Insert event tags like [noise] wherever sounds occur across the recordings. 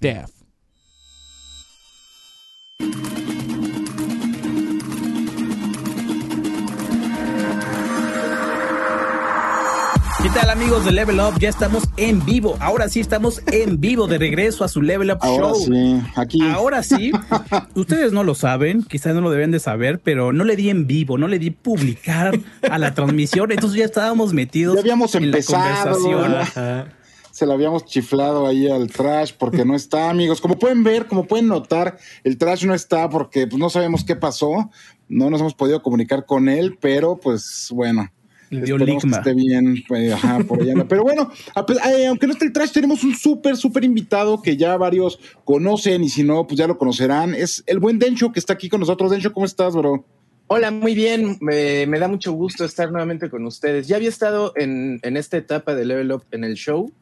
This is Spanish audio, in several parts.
Death. ¿Qué tal amigos de Level Up? Ya estamos en vivo. Ahora sí estamos en vivo de regreso a su Level Up Ahora Show. sí, aquí. Ahora sí. [laughs] Ustedes no lo saben, quizás no lo deben de saber, pero no le di en vivo, no le di publicar a la transmisión. Entonces ya estábamos metidos Ya habíamos en la empezado. conversación. Se la habíamos chiflado ahí al trash porque no está, amigos. Como pueden ver, como pueden notar, el trash no está porque pues, no sabemos qué pasó. No nos hemos podido comunicar con él, pero pues bueno. Le dio Esperemos que esté bien, pues, ajá, por allá. [laughs] Pero bueno, eh, aunque no esté el trash, tenemos un súper, súper invitado que ya varios conocen y si no, pues ya lo conocerán. Es el buen Dencho que está aquí con nosotros. Dencho, ¿cómo estás, bro? Hola, muy bien. Me, me da mucho gusto estar nuevamente con ustedes. Ya había estado en, en esta etapa de Level Up en el show,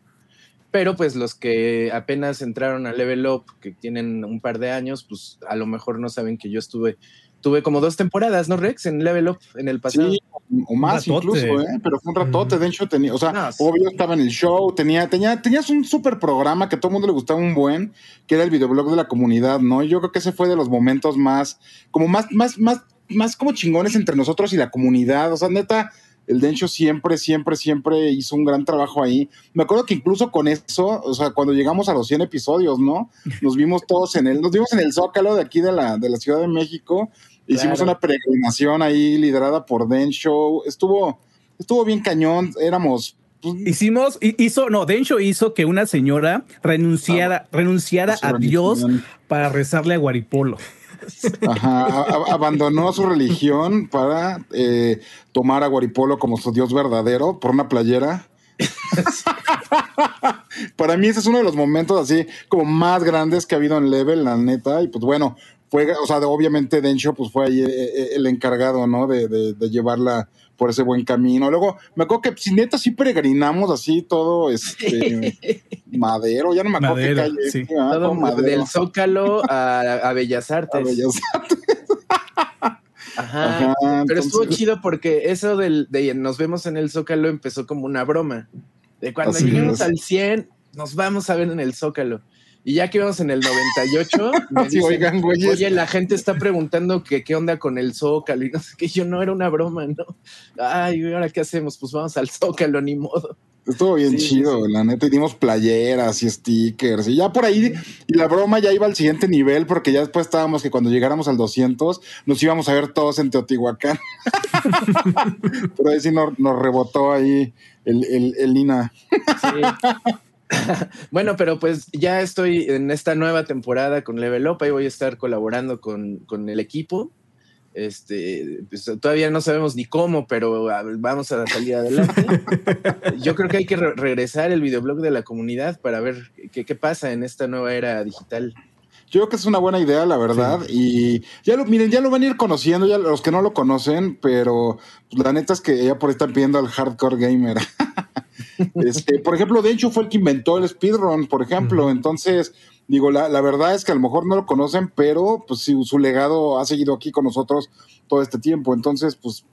pero pues los que apenas entraron a Level Up, que tienen un par de años, pues a lo mejor no saben que yo estuve, tuve como dos temporadas, ¿no, Rex? En Level Up en el pasado. Sí, o más incluso, ¿eh? Pero fue un ratote. Dencho tenía, o sea, No, sí. obvio estaba en el show, tenía, tenía, tenías un súper programa que a todo el mundo le gustaba un buen, que era el videoblog de la comunidad, ¿no? Y yo creo que ese fue de los momentos más, como más, más, más, más como chingones entre nosotros y la comunidad. O sea, neta, el Dencho siempre, siempre, siempre hizo un gran trabajo ahí. Me acuerdo que incluso con eso, o sea, cuando llegamos a los 100 episodios, ¿no? Nos vimos todos en el, nos vimos en el Zócalo de aquí de la, de la Ciudad de México. Hicimos Claro. una peregrinación ahí liderada por Den Show. Estuvo, estuvo bien cañón. Éramos. pues, Hicimos, hi- hizo, no, Dencho hizo que una señora renunciara, renunciara a Dios para rezarle a Guaripolo. Ajá, abandonó su religión para eh, tomar a Guaripolo como su dios verdadero por una playera. [laughs] para mí ese es uno de los momentos así como más grandes que ha habido en Level, la neta. Y pues bueno, fue, o sea, de- obviamente Dencho pues fue ahí eh, eh, el encargado, ¿no? De, de- de llevarla por ese buen camino. Luego, me acuerdo que si neta sí peregrinamos así todo este [laughs] madero, ya no me acuerdo qué Madero, calle, sí. ah, Todo madero. del Zócalo a, a Bellas A Artes. Bellas Ajá. Ajá, Pero estuvo chido porque eso del, de nos vemos en el Zócalo empezó como una broma. De cuando Así lleguemos es. al 100, nos vamos a ver en el Zócalo. Y ya que íbamos en el 98, me [laughs] Sí, dicen, oigan, güeyes. oye, la gente está preguntando que qué onda con el Zócalo y no sé qué. Yo no era una broma, ¿no? Ay, ¿y ahora qué hacemos? Pues vamos al Zócalo, ni modo. Estuvo bien Sí, sí, chido, la neta. Y dimos playeras y stickers. Y ya por ahí, y la broma ya iba al siguiente nivel, porque ya después estábamos que cuando llegáramos al 200, nos íbamos a ver todos en Teotihuacán. [laughs] Pero ahí sí nos, nos rebotó ahí el, el, el Lina. Sí. [laughs] bueno, pero pues ya estoy en esta nueva temporada con Level Up, ahí voy a estar colaborando con, con el equipo. Este, pues, todavía no sabemos ni cómo, pero a ver, vamos a salir adelante. [laughs] Yo creo que hay que re- regresar el videoblog de la comunidad para ver qué, qué pasa en esta nueva era digital. Yo creo que es una buena idea, la verdad. Y ya lo, miren, ya lo van a ir conociendo, ya los que no lo conocen, pero pues, la neta es que ya por ahí están pidiendo al hardcore gamer. [laughs] este, por ejemplo, de hecho fue el que inventó el speedrun, por ejemplo. Entonces, digo, la, la verdad es que a lo mejor no lo conocen, pero pues sí, su legado ha seguido aquí con nosotros todo este tiempo. Entonces, pues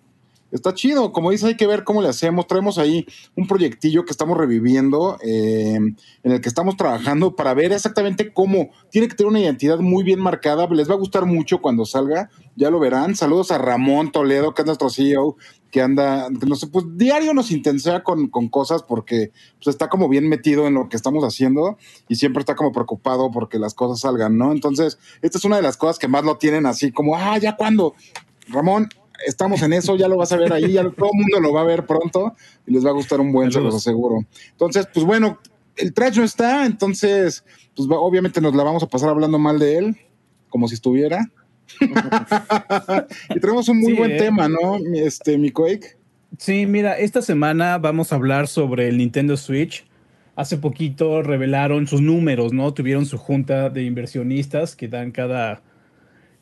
está chido. Como dice, hay que ver cómo le hacemos. Traemos ahí un proyectillo que estamos reviviendo, eh, en el que estamos trabajando para ver exactamente cómo. Tiene que tener una identidad muy bien marcada. Les va a gustar mucho cuando salga. Ya lo verán. Saludos a Ramón Toledo, que es nuestro CEO, que anda, no sé, pues diario nos intensea con, con cosas porque pues, está como bien metido en lo que estamos haciendo y siempre está como preocupado porque las cosas salgan, ¿no? Entonces, esta es una de las cosas que más lo tienen así como, ah, ya cuando. Ramón, estamos en eso, ya lo vas a ver ahí, ya todo el mundo lo va a ver pronto y les va a gustar un buen, se los aseguro. Entonces, pues bueno, el trash no está, entonces, pues obviamente nos la vamos a pasar hablando mal de él, como si estuviera. [laughs] y tenemos un muy Sí, buen ¿eh? tema, ¿no? Este, mi Quake. Sí, mira, esta semana vamos a hablar sobre el Nintendo Switch. Hace poquito revelaron sus números, ¿no? Tuvieron su junta de inversionistas que dan cada,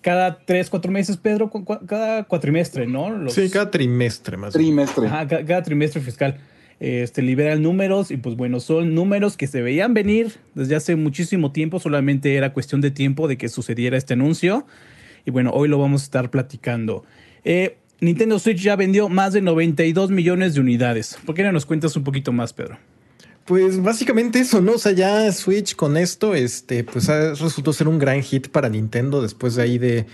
cada tres, cuatro meses, Pedro, cu- cada cuatrimestre, ¿no? Los- Sí, cada trimestre más. Trimestre. Ajá, ca- cada, trimestre fiscal. Este, liberan números y pues bueno, son números que se veían venir desde hace muchísimo tiempo, solamente era cuestión de tiempo de que sucediera este anuncio. Y bueno, hoy lo vamos a estar platicando. Eh, Nintendo Switch ya vendió más de 92 millones de unidades. ¿Por qué no nos cuentas un poquito más, Pedro? Pues básicamente eso, ¿no? O sea, ya Switch con esto, este, pues resultó ser un gran hit para Nintendo después de ahí de,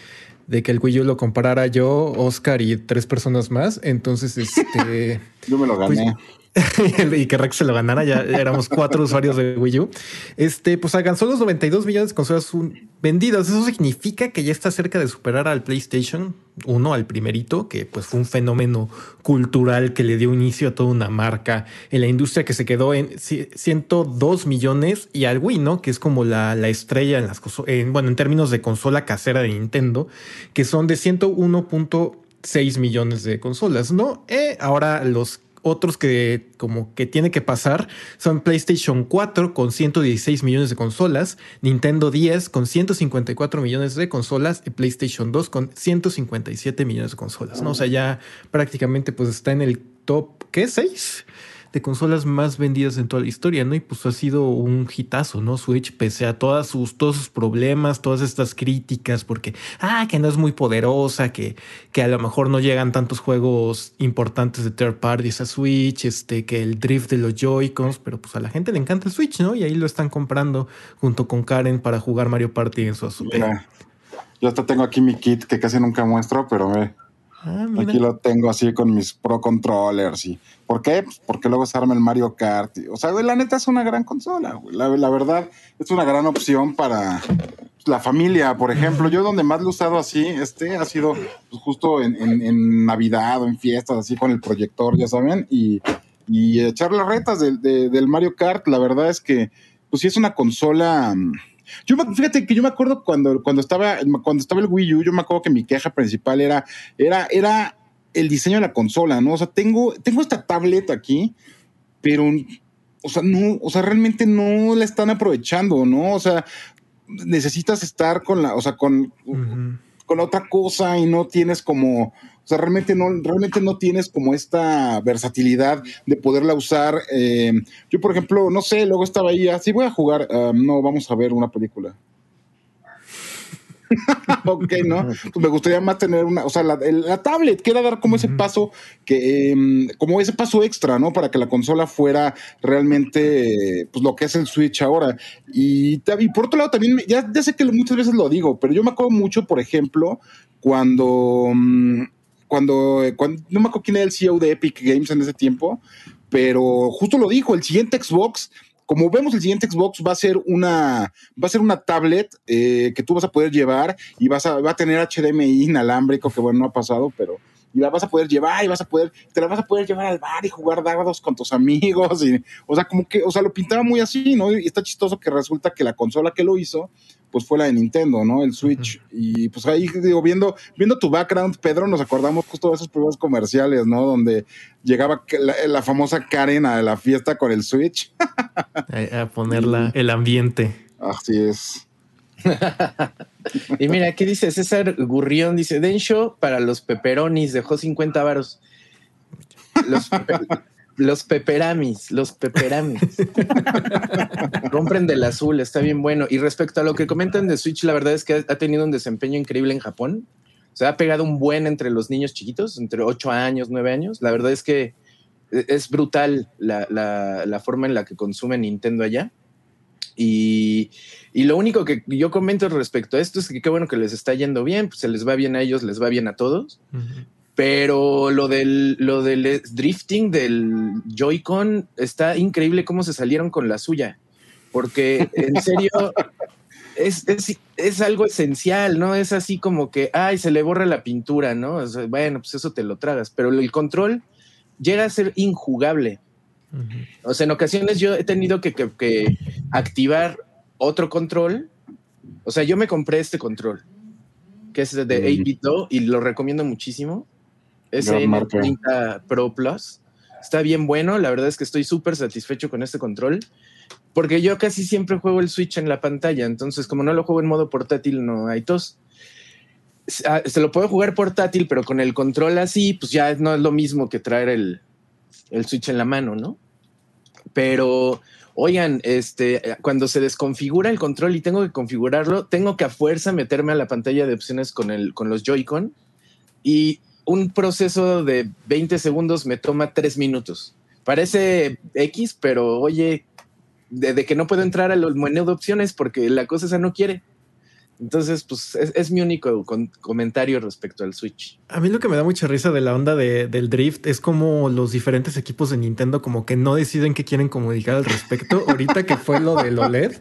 de que el Wii lo comparara yo, Oscar y tres personas más. Entonces, este. [laughs] yo me lo gané. Pues, [laughs] y que Rex se lo ganara, ya éramos cuatro usuarios de Wii U. Este, pues alcanzó los 92 millones de consolas vendidas. Eso significa que ya está cerca de superar al PlayStation 1, al primerito, que pues fue un fenómeno cultural que le dio inicio a toda una marca en la industria que se quedó en 102 millones y al Wii, ¿no? Que es como la, la estrella en las en, bueno, en términos de consola casera de Nintendo, que son de 101.6 millones de consolas, ¿no? Eh, ahora los otros que como que tiene que pasar son PlayStation 4 con 116 millones de consolas, Nintendo 10 con 154 millones de consolas y PlayStation 2 con 157 millones de consolas, ¿no? O sea, ya prácticamente pues está en el top, ¿qué? ¿6? De consolas más vendidas en toda la historia, ¿no? Y pues ha sido un hitazo, ¿no? Switch, pese a sus, todos sus problemas, todas estas críticas, porque, ah, que no es muy poderosa, que, que a lo mejor no llegan tantos juegos importantes de third parties a Switch, este, que el drift de los Joy-Cons, pero pues a la gente le encanta el Switch, ¿no? Y ahí lo están comprando junto con Karen para jugar Mario Party en su azúcar. Yo hasta tengo aquí mi kit que casi nunca muestro, pero me Ah, Aquí lo tengo así con mis Pro Controllers. Y, ¿Por qué? Pues porque luego se arma el Mario Kart. o sea, la neta es una gran consola. La, verdad es una gran opción para la familia, por ejemplo. Yo donde más lo he usado así, este ha sido pues, justo en, Navidad o en fiestas, así con el proyector, ya saben, y, echar las retas del Mario Kart. La verdad es que, pues sí es una consola mm, yo fíjate que yo me acuerdo cuando, cuando estaba, cuando estaba el Wii U, yo me acuerdo que mi queja principal era, era, era el diseño de la consola, ¿no? O sea, tengo, tengo esta tablet aquí, pero, o sea, no, o sea, realmente no la están aprovechando, ¿no? O sea, necesitas estar con la, o sea, con, con otra cosa y no tienes como, sea, realmente no, realmente no tienes como esta versatilidad de poderla usar. Eh, yo, por ejemplo, no sé, luego estaba ahí, así voy a jugar, ah, no, vamos a ver una película. [laughs] ok, ¿no? Pues me gustaría más tener una, o sea, la, tablet, quiera dar como ese paso, que, em, como ese paso extra, ¿no? Para que la consola fuera realmente, pues lo que es el Switch ahora. Y, y por otro lado, también, ya, ya sé que muchas veces lo digo, pero yo me acuerdo mucho, por ejemplo, cuando... Mm, cuando, cuando, no me acuerdo quién era el CEO de Epic Games en ese tiempo, pero justo lo dijo, el siguiente Xbox, como vemos el siguiente Xbox va a ser una, va a ser una tablet eh, que tú vas a poder llevar y vas a, va a tener HDMI inalámbrico, que bueno, no ha pasado, pero y la vas a poder llevar y vas a poder, te la vas a poder llevar al bar y jugar dardos con tus amigos. Y, o sea, como que, o sea, lo pintaba muy así, ¿no? Y está chistoso que resulta que la consola que lo hizo, pues fue la de Nintendo, ¿no? El Switch. Y pues ahí, digo, viendo, viendo tu background, Pedro, nos acordamos justo de esos primeros comerciales, ¿no? Donde llegaba la, famosa Karen a la fiesta con el Switch. [laughs] a, ponerla el ambiente. Así es. [laughs] y mira, ¿qué dice César Gurrión? Dice, Densho para los peperonis, dejó 50 varos. Los, [laughs] los peperamis, los peperamis. [laughs] Compren del azul, está bien bueno. Y respecto a lo que comentan de Switch, la verdad es que ha tenido un desempeño increíble en Japón. Se ha pegado un buen entre los niños chiquitos, entre 8 años, 9 años. La verdad es que es brutal la, la forma en la que consume Nintendo allá. Y, lo único que yo comento respecto a esto es que qué bueno que les está yendo bien, pues se les va bien a ellos, les va bien a todos. Pero lo del, lo del drifting del Joy-Con está increíble cómo se salieron con la suya. Porque en serio [laughs] es, es, algo esencial, ¿no? Es así como que, ay, se le borra la pintura, ¿no? bueno, pues eso te lo tragas. Pero el control llega a ser injugable. O sea, en ocasiones yo he tenido que, activar otro control. O sea, yo me compré este control, que es de 8-bit y lo recomiendo muchísimo. Es el 30 Pro Plus. Está bien bueno. La verdad es que estoy súper satisfecho con este control. Porque yo casi siempre juego el Switch en la pantalla. Entonces, como no lo juego en modo portátil, no hay tos. Ah, se lo puedo jugar portátil, pero con el control así, pues ya no es lo mismo que traer el, el Switch en la mano, ¿no? Pero, oigan, este, cuando se desconfigura el control y tengo que configurarlo, tengo que a fuerza meterme a la pantalla de opciones con, el, con los Joy-Con y un proceso de 20 segundos me toma 3 minutos parece X, pero oye, de, que no puedo entrar al menú de opciones porque la cosa esa no quiere. Entonces, pues es, mi único comentario respecto al Switch. A mí lo que me da mucha risa de la onda del drift es como los diferentes equipos de Nintendo como que no deciden qué quieren comunicar al respecto. [laughs] Ahorita que fue lo del OLED,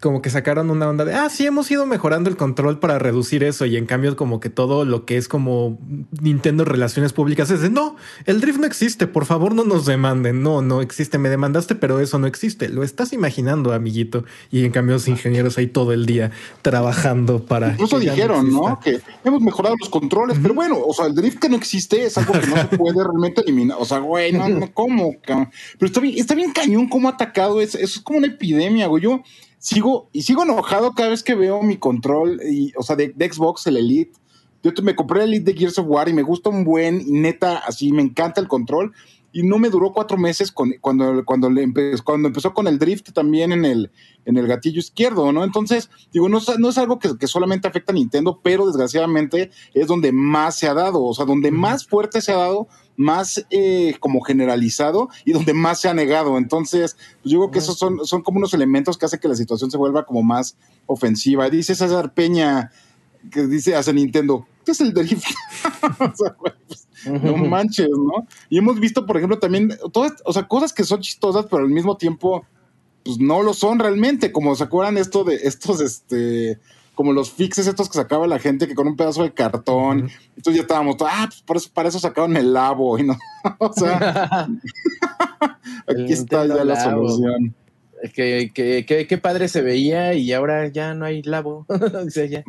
como que sacaron una onda de, ah, sí, hemos ido mejorando el control para reducir eso. Y en cambio como que todo lo que es como Nintendo Relaciones Públicas es de, no, el drift no existe, por favor no nos demanden. No, no existe, me demandaste, pero eso no existe. Lo estás imaginando, amiguito. Y en cambio los ingenieros ahí todo el día trabajando para. Incluso dijeron, ¿no? Que hemos mejorado los controles, pero bueno, o sea, el drift que no existe es algo que no se puede realmente eliminar. O sea, güey, no, no, ¿cómo? Pero está bien, está bien cañón cómo ha atacado. eso es como una epidemia, güey. Yo sigo y sigo enojado cada vez que veo mi control, y, o sea, de, Xbox, el Elite. Yo me compré el Elite de Gears of War y me gusta un buen, y neta, así me encanta el control y no me duró cuatro meses cuando, cuando, le empezó, cuando empezó con el drift también en el, en el gatillo izquierdo, ¿no? Entonces, digo, no, no es algo que, solamente afecta a Nintendo, pero desgraciadamente es donde más se ha dado, o sea, donde más fuerte se ha dado, más eh, como generalizado y donde más se ha negado. Entonces, pues yo creo que esos son, son como unos elementos que hacen que la situación se vuelva como más ofensiva. Dice César Peña, que dice hace Nintendo, ¿qué es el drift? [laughs] o sea, pues, no manches, ¿no? Y hemos visto, por ejemplo, también todas, o sea, cosas que son chistosas, pero al mismo tiempo, pues no lo son realmente. Como se acuerdan esto de estos, este, como los fixes estos que sacaba la gente que con un pedazo de cartón. Entonces ya estábamos, ah, pues por eso, para eso sacaron el labo, y no. [laughs] o sea, [laughs] aquí está ya la solución. Que, que, que, padre se veía y ahora ya no hay labo. [laughs] o sea, ya.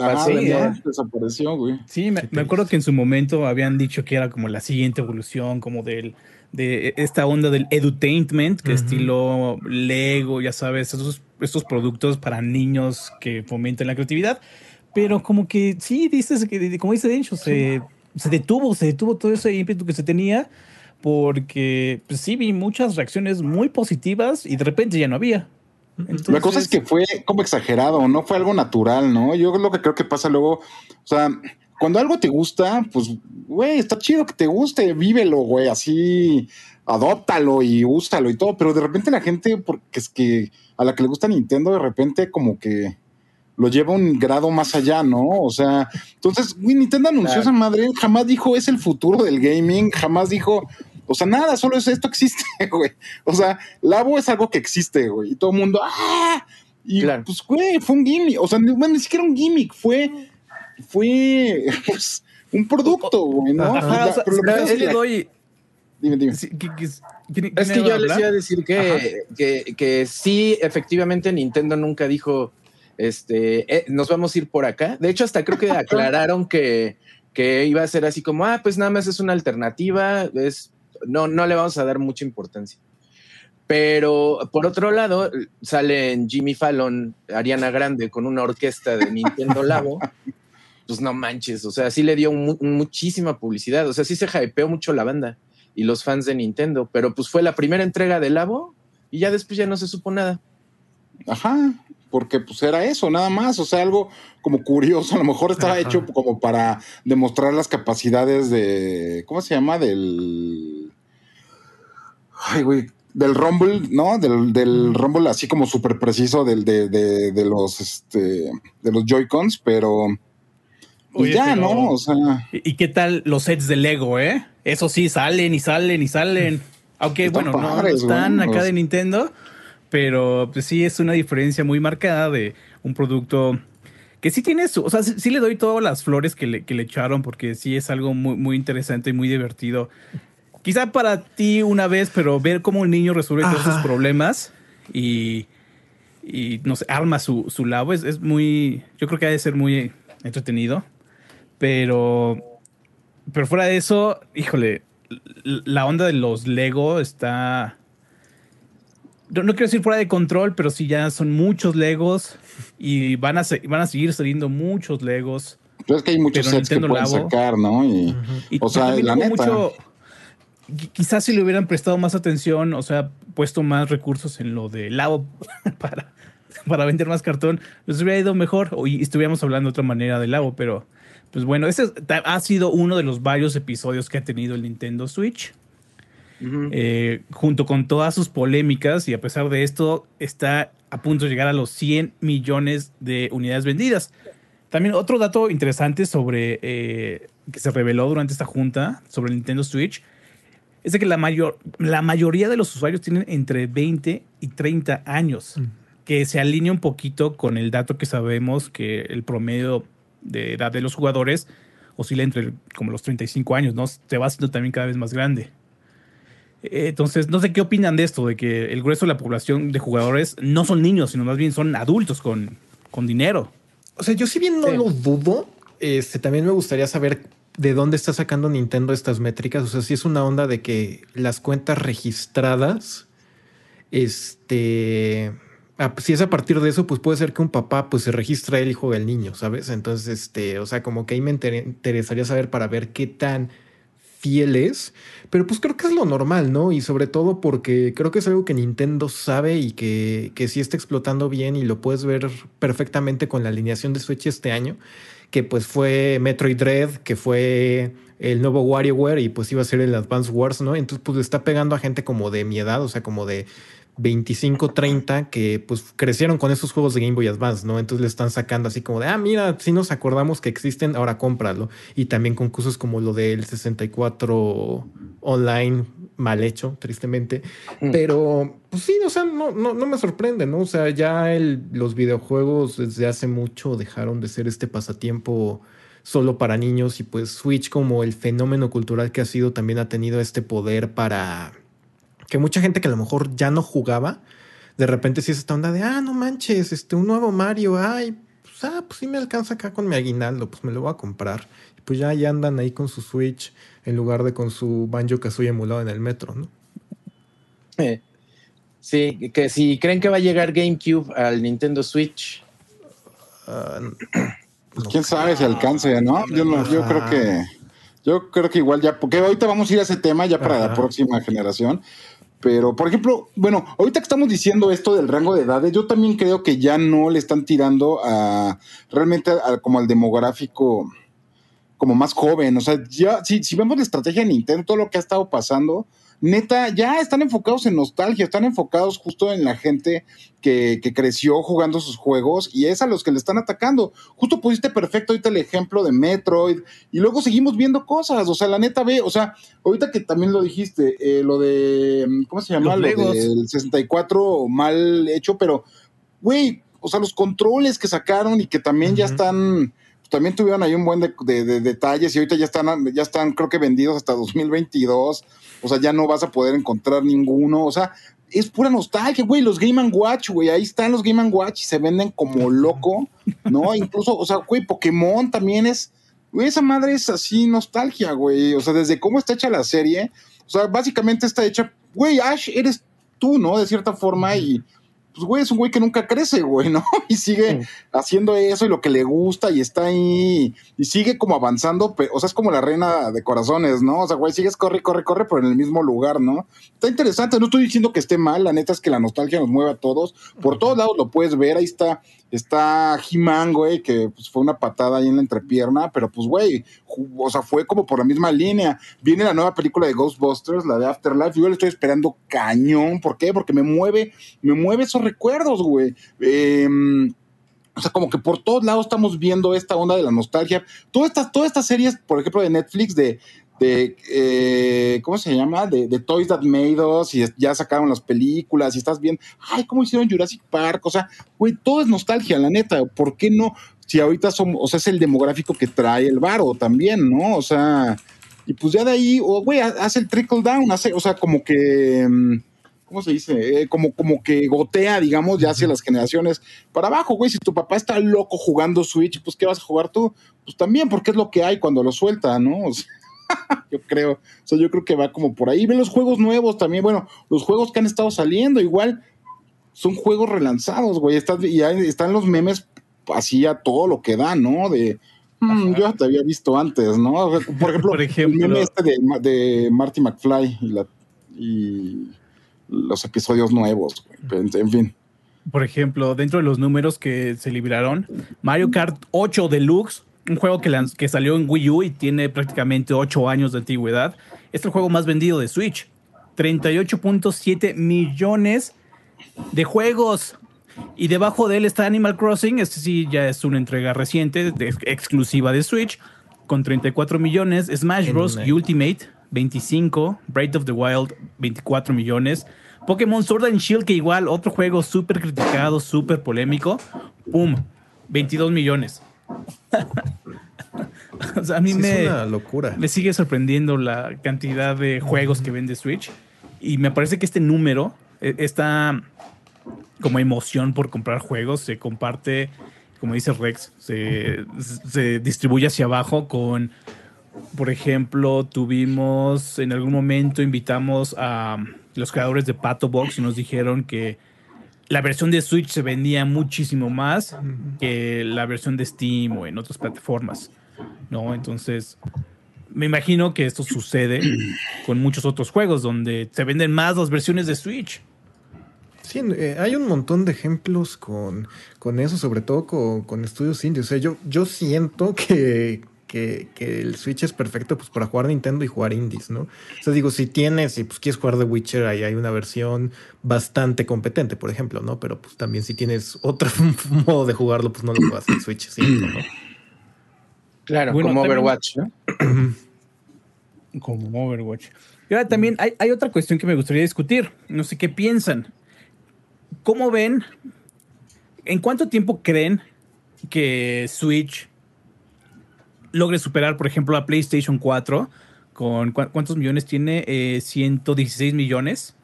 Ah, sí, ¿eh? desapareció, güey. Sí, me, acuerdo que en su momento habían dicho que era como la siguiente evolución, como del de esta onda del edutainment, que estilo Lego, ya sabes, esos, estos productos para niños que fomentan la creatividad. Pero como que sí, dices que, como dice Dencho, se, se detuvo, se detuvo todo ese ímpetu que se tenía, porque pues, sí vi muchas reacciones muy positivas y de repente ya no había la cosa es que fue como exagerado, no fue algo natural, ¿no? Yo lo que creo que pasa luego, o sea, cuando algo te gusta, pues, güey, está chido que te guste, vívelo, güey, así, adóptalo y úsalo y todo, pero de repente la gente, porque es que a la que le gusta Nintendo, de repente como que lo lleva un grado más allá, ¿no? O sea, entonces, güey, Nintendo anunció esa madre, jamás dijo es el futuro del gaming, jamás dijo o sea, nada, solo es esto existe, [laughs] güey. O sea, Labo es algo que existe, güey. Y todo el mundo, ¡ah! Y pues, güey, fue un gimmick. O sea, ni siquiera un gimmick, fue, fue [laughs] pues, un producto, güey, ¿no? pero es le doy. Dime, dime. es que yo les iba a decir que, que, que, sí, efectivamente, Nintendo nunca dijo, este, eh, nos vamos a ir por acá. De hecho, hasta creo que [laughs] aclararon que, que iba a ser así como, ah, pues nada más es una alternativa, es no, no le vamos a dar mucha importancia. Pero por otro lado, salen Jimmy Fallon, Ariana Grande con una orquesta de Nintendo [laughs] Labo. pues no manches, o sea, sí le dio muchísima publicidad, o sea, sí se hypeó mucho la banda y los fans de Nintendo, pero pues fue la primera entrega de Labo y ya después ya no se supo nada. Ajá, porque pues era eso, nada más, o sea, algo como curioso, a lo mejor estaba hecho como para demostrar las capacidades de, ¿cómo se llama? Del... Ay, güey, del Rumble, ¿no? Del, del Rumble así como súper preciso del, de, de, de, los, este, de los Joy-Cons, pero... Pues ya, ¿no? O sea... ¿Y qué tal los sets de Lego, eh? Eso sí, salen y salen y salen. Aunque, bueno, no, están acá de Nintendo, pero pues sí es una diferencia muy marcada de un producto que sí tiene su, o sea, sí, le doy todas las flores que le, que le, echaron porque sí es algo muy, muy interesante y muy divertido. Quizá para ti una vez, pero ver cómo el niño resuelve todos sus problemas y, y no sé, arma su, su labo es, es, muy, yo creo que ha de ser muy entretenido, pero, pero fuera de eso, híjole, la onda de los Lego está no, quiero decir fuera de control, pero sí ya son muchos Legos y van a, van a seguir saliendo muchos Legos. Pero es que hay muchos sets que pueden sacar, ¿no? Y, o sea, la neta. Mucho, quizás si le hubieran prestado más atención, o sea, puesto más recursos en lo de Labo [laughs] para, para vender más cartón, les hubiera ido mejor. O estuviéramos hablando de otra manera de Labo, pero pues bueno, ese ha sido uno de los varios episodios que ha tenido el Nintendo Switch. eh, junto con todas sus polémicas y a pesar de esto está a punto de llegar a los 100 millones de unidades vendidas. También otro dato interesante sobre eh, que se reveló durante esta junta sobre el Nintendo Switch es de que la, mayor, la mayoría de los usuarios tienen entre 20 y 30 años, mm. que se alinea un poquito con el dato que sabemos que el promedio de edad de los jugadores oscila entre como los 35 años, ¿no? Se va haciendo también cada vez más grande. Eh, entonces, no sé qué opinan de esto, de que el grueso de la población de jugadores no son niños, sino más bien son adultos con, con dinero. O sea, yo si bien no lo dudo, este, también me gustaría saber de dónde está sacando Nintendo estas métricas. O sea, si es una onda de que las cuentas registradas, este, si es a partir de eso, pues puede ser que un papá pues se registra el hijo del niño, ¿sabes? Entonces, este, o sea, como que ahí me interesaría saber para ver qué tan fieles, pero pues creo que es lo normal, ¿no? Y sobre todo porque creo que es algo que Nintendo sabe y que, que sí está explotando bien y lo puedes ver perfectamente con la alineación de Switch este año, que pues fue Metroid Dread, que fue el nuevo WarioWare y pues iba a ser el Advance Wars, ¿no? Entonces pues está pegando a gente como de mi edad, o sea, como de 25, 30 que pues crecieron con esos juegos de Game Boy Advance, ¿no? Entonces le están sacando así como de, ah, mira, si nos acordamos que existen, ahora cómpralo. Y también con cosas como lo del 64 online mal hecho, tristemente. Pero, pues sí, o sea, no, no, no me sorprende, ¿no? O sea, ya el, los videojuegos desde hace mucho dejaron de ser este pasatiempo solo para niños y pues Switch como el fenómeno cultural que ha sido también ha tenido este poder para que mucha gente que a lo mejor ya no jugaba, de repente sí es esta onda de, ah, no manches, este, un nuevo Mario, ay, pues, ah, pues sí me alcanza acá con mi aguinaldo, pues me lo voy a comprar. Y pues ya, ya andan ahí con su Switch en lugar de con su Banjo Kazooie emulado en el metro, ¿no? Eh, sí, que si creen que va a llegar GameCube al Nintendo Switch. Pues quién sabe si alcance, ¿no? Yo, no, yo creo que yo creo que igual ya, porque ahorita vamos a ir a ese tema ya para la próxima generación. Pero, por ejemplo, bueno, ahorita que estamos diciendo esto del rango de edades, yo también creo que ya no le están tirando a realmente como al demográfico como más joven. O sea, ya, si, si vemos la estrategia de Nintendo, todo lo que ha estado pasando, neta, ya están enfocados en nostalgia, están enfocados justo en la gente que, creció jugando sus juegos y es a los que le están atacando. Justo pusiste perfecto ahorita el ejemplo de Metroid y luego seguimos viendo cosas, o sea, la neta ve, o sea, ahorita que también lo dijiste, eh, lo de, ¿cómo se llama? Lo del 64 mal hecho, pero, güey, o sea, los controles que sacaron y que también ya están también tuvieron ahí un buen de, detalles y ahorita ya están, ya están, creo que vendidos hasta 2022. O sea, ya no vas a poder encontrar ninguno. O sea, es pura nostalgia, güey. Los Game Watch, güey. Ahí están los Game Watch y se venden como loco, ¿no? [laughs] Incluso, o sea, güey, Pokémon también es. Güey, esa madre es así nostalgia, güey. O sea, desde cómo está hecha la serie. O sea, básicamente está hecha, güey, Ash, eres tú, ¿no? De cierta forma y pues, güey, es un güey que nunca crece, güey, ¿no? [laughs] Y sigue haciendo eso y lo que le gusta y está ahí y sigue como avanzando, o sea, es como la reina de corazones, ¿no? O sea, güey, sigues corre, corre, corre, pero en el mismo lugar, ¿no? Está interesante, no estoy diciendo que esté mal, la neta es que la nostalgia nos mueve a todos, por todos lados lo puedes ver, ahí está Está He-Man, güey, que pues, fue una patada ahí en la entrepierna, pero pues, güey, o sea, fue como por la misma línea. Viene la nueva película de Ghostbusters, la de Afterlife, yo le estoy esperando cañón. ¿Por qué? Porque me mueve, me mueve esos recuerdos, güey. Em, o sea, como que por todos lados estamos viendo esta onda de la nostalgia. Todas estas, series, por ejemplo, de Netflix, de, de eh, ¿cómo se llama? De, Toys That Made Us y ya sacaron las películas y estás bien, ay, ¿cómo hicieron Jurassic Park? O sea, güey, todo es nostalgia, la neta, ¿por qué no? Si ahorita somos, o sea, es el demográfico que trae el varo también, ¿no? O sea, y pues ya de ahí, o güey, hace el trickle down, hace, o sea, como que... Mm, ¿cómo se dice? Eh, como, como que gotea, digamos, ya hacia las generaciones para abajo, güey. Si tu papá está loco jugando Switch, pues ¿qué vas a jugar tú? Pues también, porque es lo que hay cuando lo suelta, ¿no? O sea, [laughs] yo creo. O sea, yo creo que va como por ahí. Ve los juegos nuevos también. Bueno, los juegos que han estado saliendo, igual son juegos relanzados, güey. y están los memes así a todo lo que da, ¿no? De. Mm, yo te había visto antes, ¿no? Por [laughs] ejemplo, el meme este de, Marty McFly y, los episodios nuevos, en fin. Por ejemplo, dentro de los números que se libraron, Mario Kart 8 Deluxe un juego que, que salió en Wii U y tiene prácticamente 8 años de antigüedad. Es el juego más vendido de Switch. 38.7 millones de juegos. Y debajo de él está Animal Crossing, este sí ya es una entrega reciente, exclusiva de Switch, con 34 millones. Smash Bros. Ultimate, 25. Breath of the Wild, 24 millones. Pokémon Sword and Shield, que igual, otro juego súper criticado, súper polémico. ¡Pum! 22 millones. [laughs] o sea, a mí me, es una locura. me sigue sorprendiendo la cantidad de juegos que vende Switch. Y me parece que este número, e, esta como emoción por comprar juegos, se comparte, como dice Rex, se, se distribuye hacia abajo con, por ejemplo, tuvimos en algún momento, invitamos a los creadores de Pato Box nos dijeron que la versión de Switch se vendía muchísimo más que la versión de Steam o en otras plataformas. ¿no? Entonces, me imagino que esto sucede con muchos otros juegos donde se venden más las versiones de Switch. Sí, eh, hay un montón de ejemplos con, con eso, sobre todo con, con estudios indios. O sea, yo, yo siento que, que, el Switch es perfecto pues, para jugar Nintendo y jugar indies, ¿no? O sea, digo, si tienes, si pues, quieres jugar The Witcher, ahí hay una versión bastante competente, por ejemplo, ¿no? Pero pues también si tienes otro [laughs] modo de jugarlo, pues no lo juegas en Switch 5, ¿no? Claro, como Overwatch, ¿no? [clears throat] como Overwatch. Y ahora también hay, hay otra cuestión que me gustaría discutir. No sé qué piensan. ¿Cómo ven? ¿En cuánto tiempo creen que Switch logre superar, por ejemplo, a PlayStation 4 con cuántos millones tiene, 116 eh, millones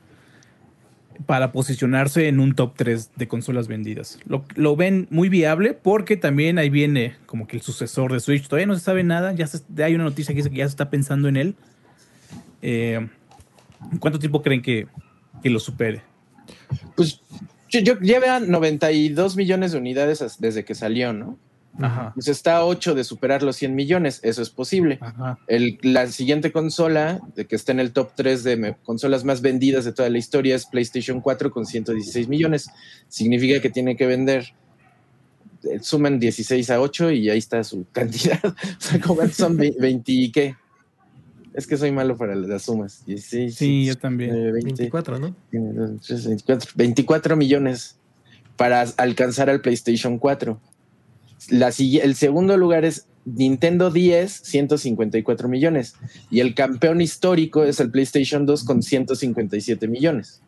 para posicionarse en un top 3 de consolas vendidas. Lo, ven muy viable porque también ahí viene como que el sucesor de Switch. Todavía no se sabe nada, ya hay una noticia que dice que ya se está pensando en él. Eh, ¿Cuánto tiempo creen que, que lo supere? Pues yo, lleva 92 millones de unidades desde que salió, ¿no? Pues está a 8 de superar los 100 millones, eso es posible. la siguiente consola de que está en el top 3 de consolas más vendidas de toda la historia es PlayStation 4 con 116 millones. Significa que tiene que vender, eh, suman 16 a 8 y ahí está su [laughs] cantidad. o sea, ¿cómo son 20 y qué? Es que soy malo para las sumas. sí, yo también. 24, ¿no? 24, 24 millones para alcanzar al PlayStation 4 el segundo lugar es Nintendo 10, 154 millones. Y el campeón histórico es el PlayStation 2 con 157 millones.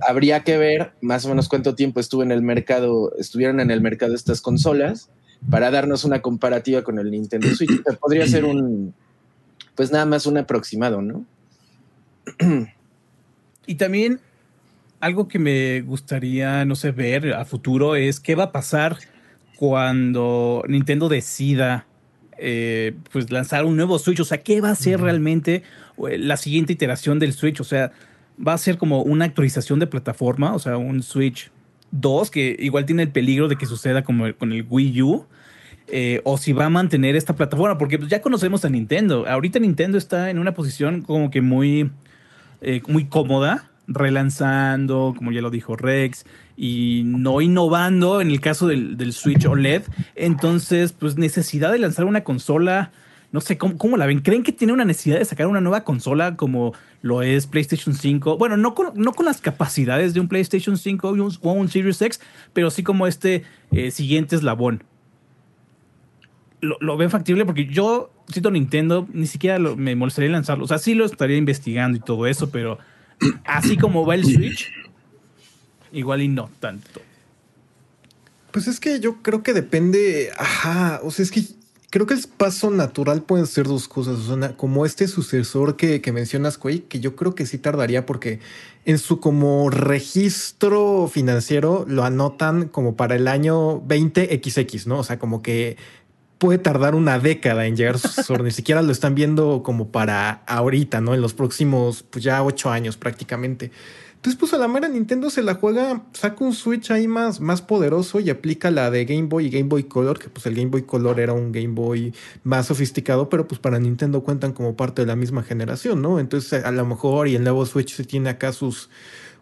Habría que ver más o menos cuánto tiempo estuvo en el mercado, estuvieron en el mercado estas consolas para darnos una comparativa con el Nintendo Switch. [clears throat] Podría ser un, pues nada más un aproximado, ¿no? [clears throat] Y también algo que me gustaría, no sé, ver a futuro es qué va a pasar cuando Nintendo decida eh, pues lanzar un nuevo Switch. O sea, ¿qué va a ser realmente eh, la siguiente iteración del Switch? O sea, va a ser como una actualización de plataforma, o sea, un Switch 2 que igual tiene el peligro de que suceda como con el Wii U. Eh, o si va a mantener esta plataforma, porque pues, ya conocemos a Nintendo. Ahorita Nintendo está en una posición como que muy, muy cómoda, relanzando, como ya lo dijo Rex, y no innovando en el caso del, Switch OLED. Entonces, pues necesidad de lanzar una consola, no sé ¿cómo, la ven. ¿Creen que tiene una necesidad de sacar una nueva consola como lo es PlayStation 5? Bueno, no con, no con las capacidades de un PlayStation 5 o un, Series X, pero sí como este eh, siguiente eslabón. Lo, lo, ven factible porque yo, cito Nintendo, ni siquiera me molestaría lanzarlo. O sea, sí lo estaría investigando y todo eso, pero así como va el Switch, igual y no tanto. Pues es que yo creo que depende, ajá, o sea, es que creo que el paso natural pueden ser dos cosas, o sea, como este sucesor que, que mencionas, Quay, que yo creo que sí tardaría porque en su como registro financiero lo anotan como para el año 20XX, ¿no? O sea, como que puede tardar una década en llegar su sucesor, ni [laughs] siquiera lo están viendo como para ahorita, ¿no? En los próximos, pues ya ocho años prácticamente. Entonces, pues a la mera Nintendo se la juega, saca un Switch ahí más, más poderoso y aplica la de Game Boy y Game Boy Color, que pues el Game Boy Color era un Game Boy más sofisticado, pero pues para Nintendo cuentan como parte de la misma generación, ¿no? Entonces, a lo mejor y el nuevo Switch se tiene acá sus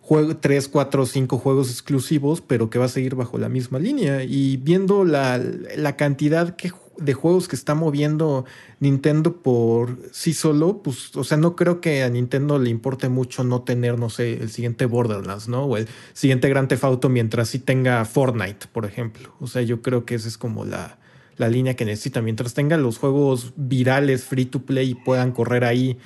juegos, 3, 4, 5 juegos exclusivos, pero que va a seguir bajo la misma línea. Y viendo la, la cantidad que de juegos que está moviendo Nintendo por sí solo, pues, o sea, no creo que a Nintendo le importe mucho no tener, no sé, el siguiente Borderlands, ¿no? O el siguiente Grand Theft Auto mientras sí tenga Fortnite, por ejemplo. O sea, yo creo que esa es como la, la línea que necesita. Mientras tenga los juegos virales, free to play y puedan correr ahí,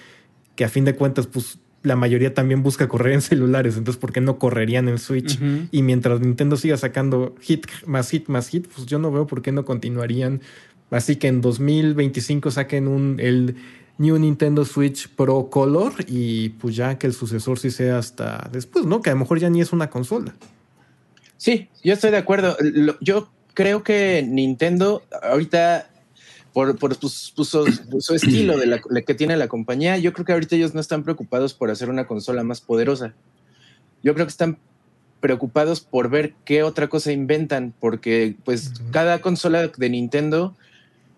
que a fin de cuentas, pues la mayoría también busca correr en celulares, entonces ¿por qué no correrían en Switch? Y mientras Nintendo siga sacando hit más hit más hit, pues yo no veo por qué no continuarían. Así que en 2025 saquen un el New Nintendo Switch Pro Color y pues ya que el sucesor sí sea hasta después, ¿no? Que a lo mejor ya ni es una consola. Sí, yo estoy de acuerdo. Yo creo que Nintendo ahorita por, su, estilo de la, que tiene la compañía, yo creo que ahorita ellos no están preocupados por hacer una consola más poderosa. Yo creo que están preocupados por ver qué otra cosa inventan, porque pues cada consola de Nintendo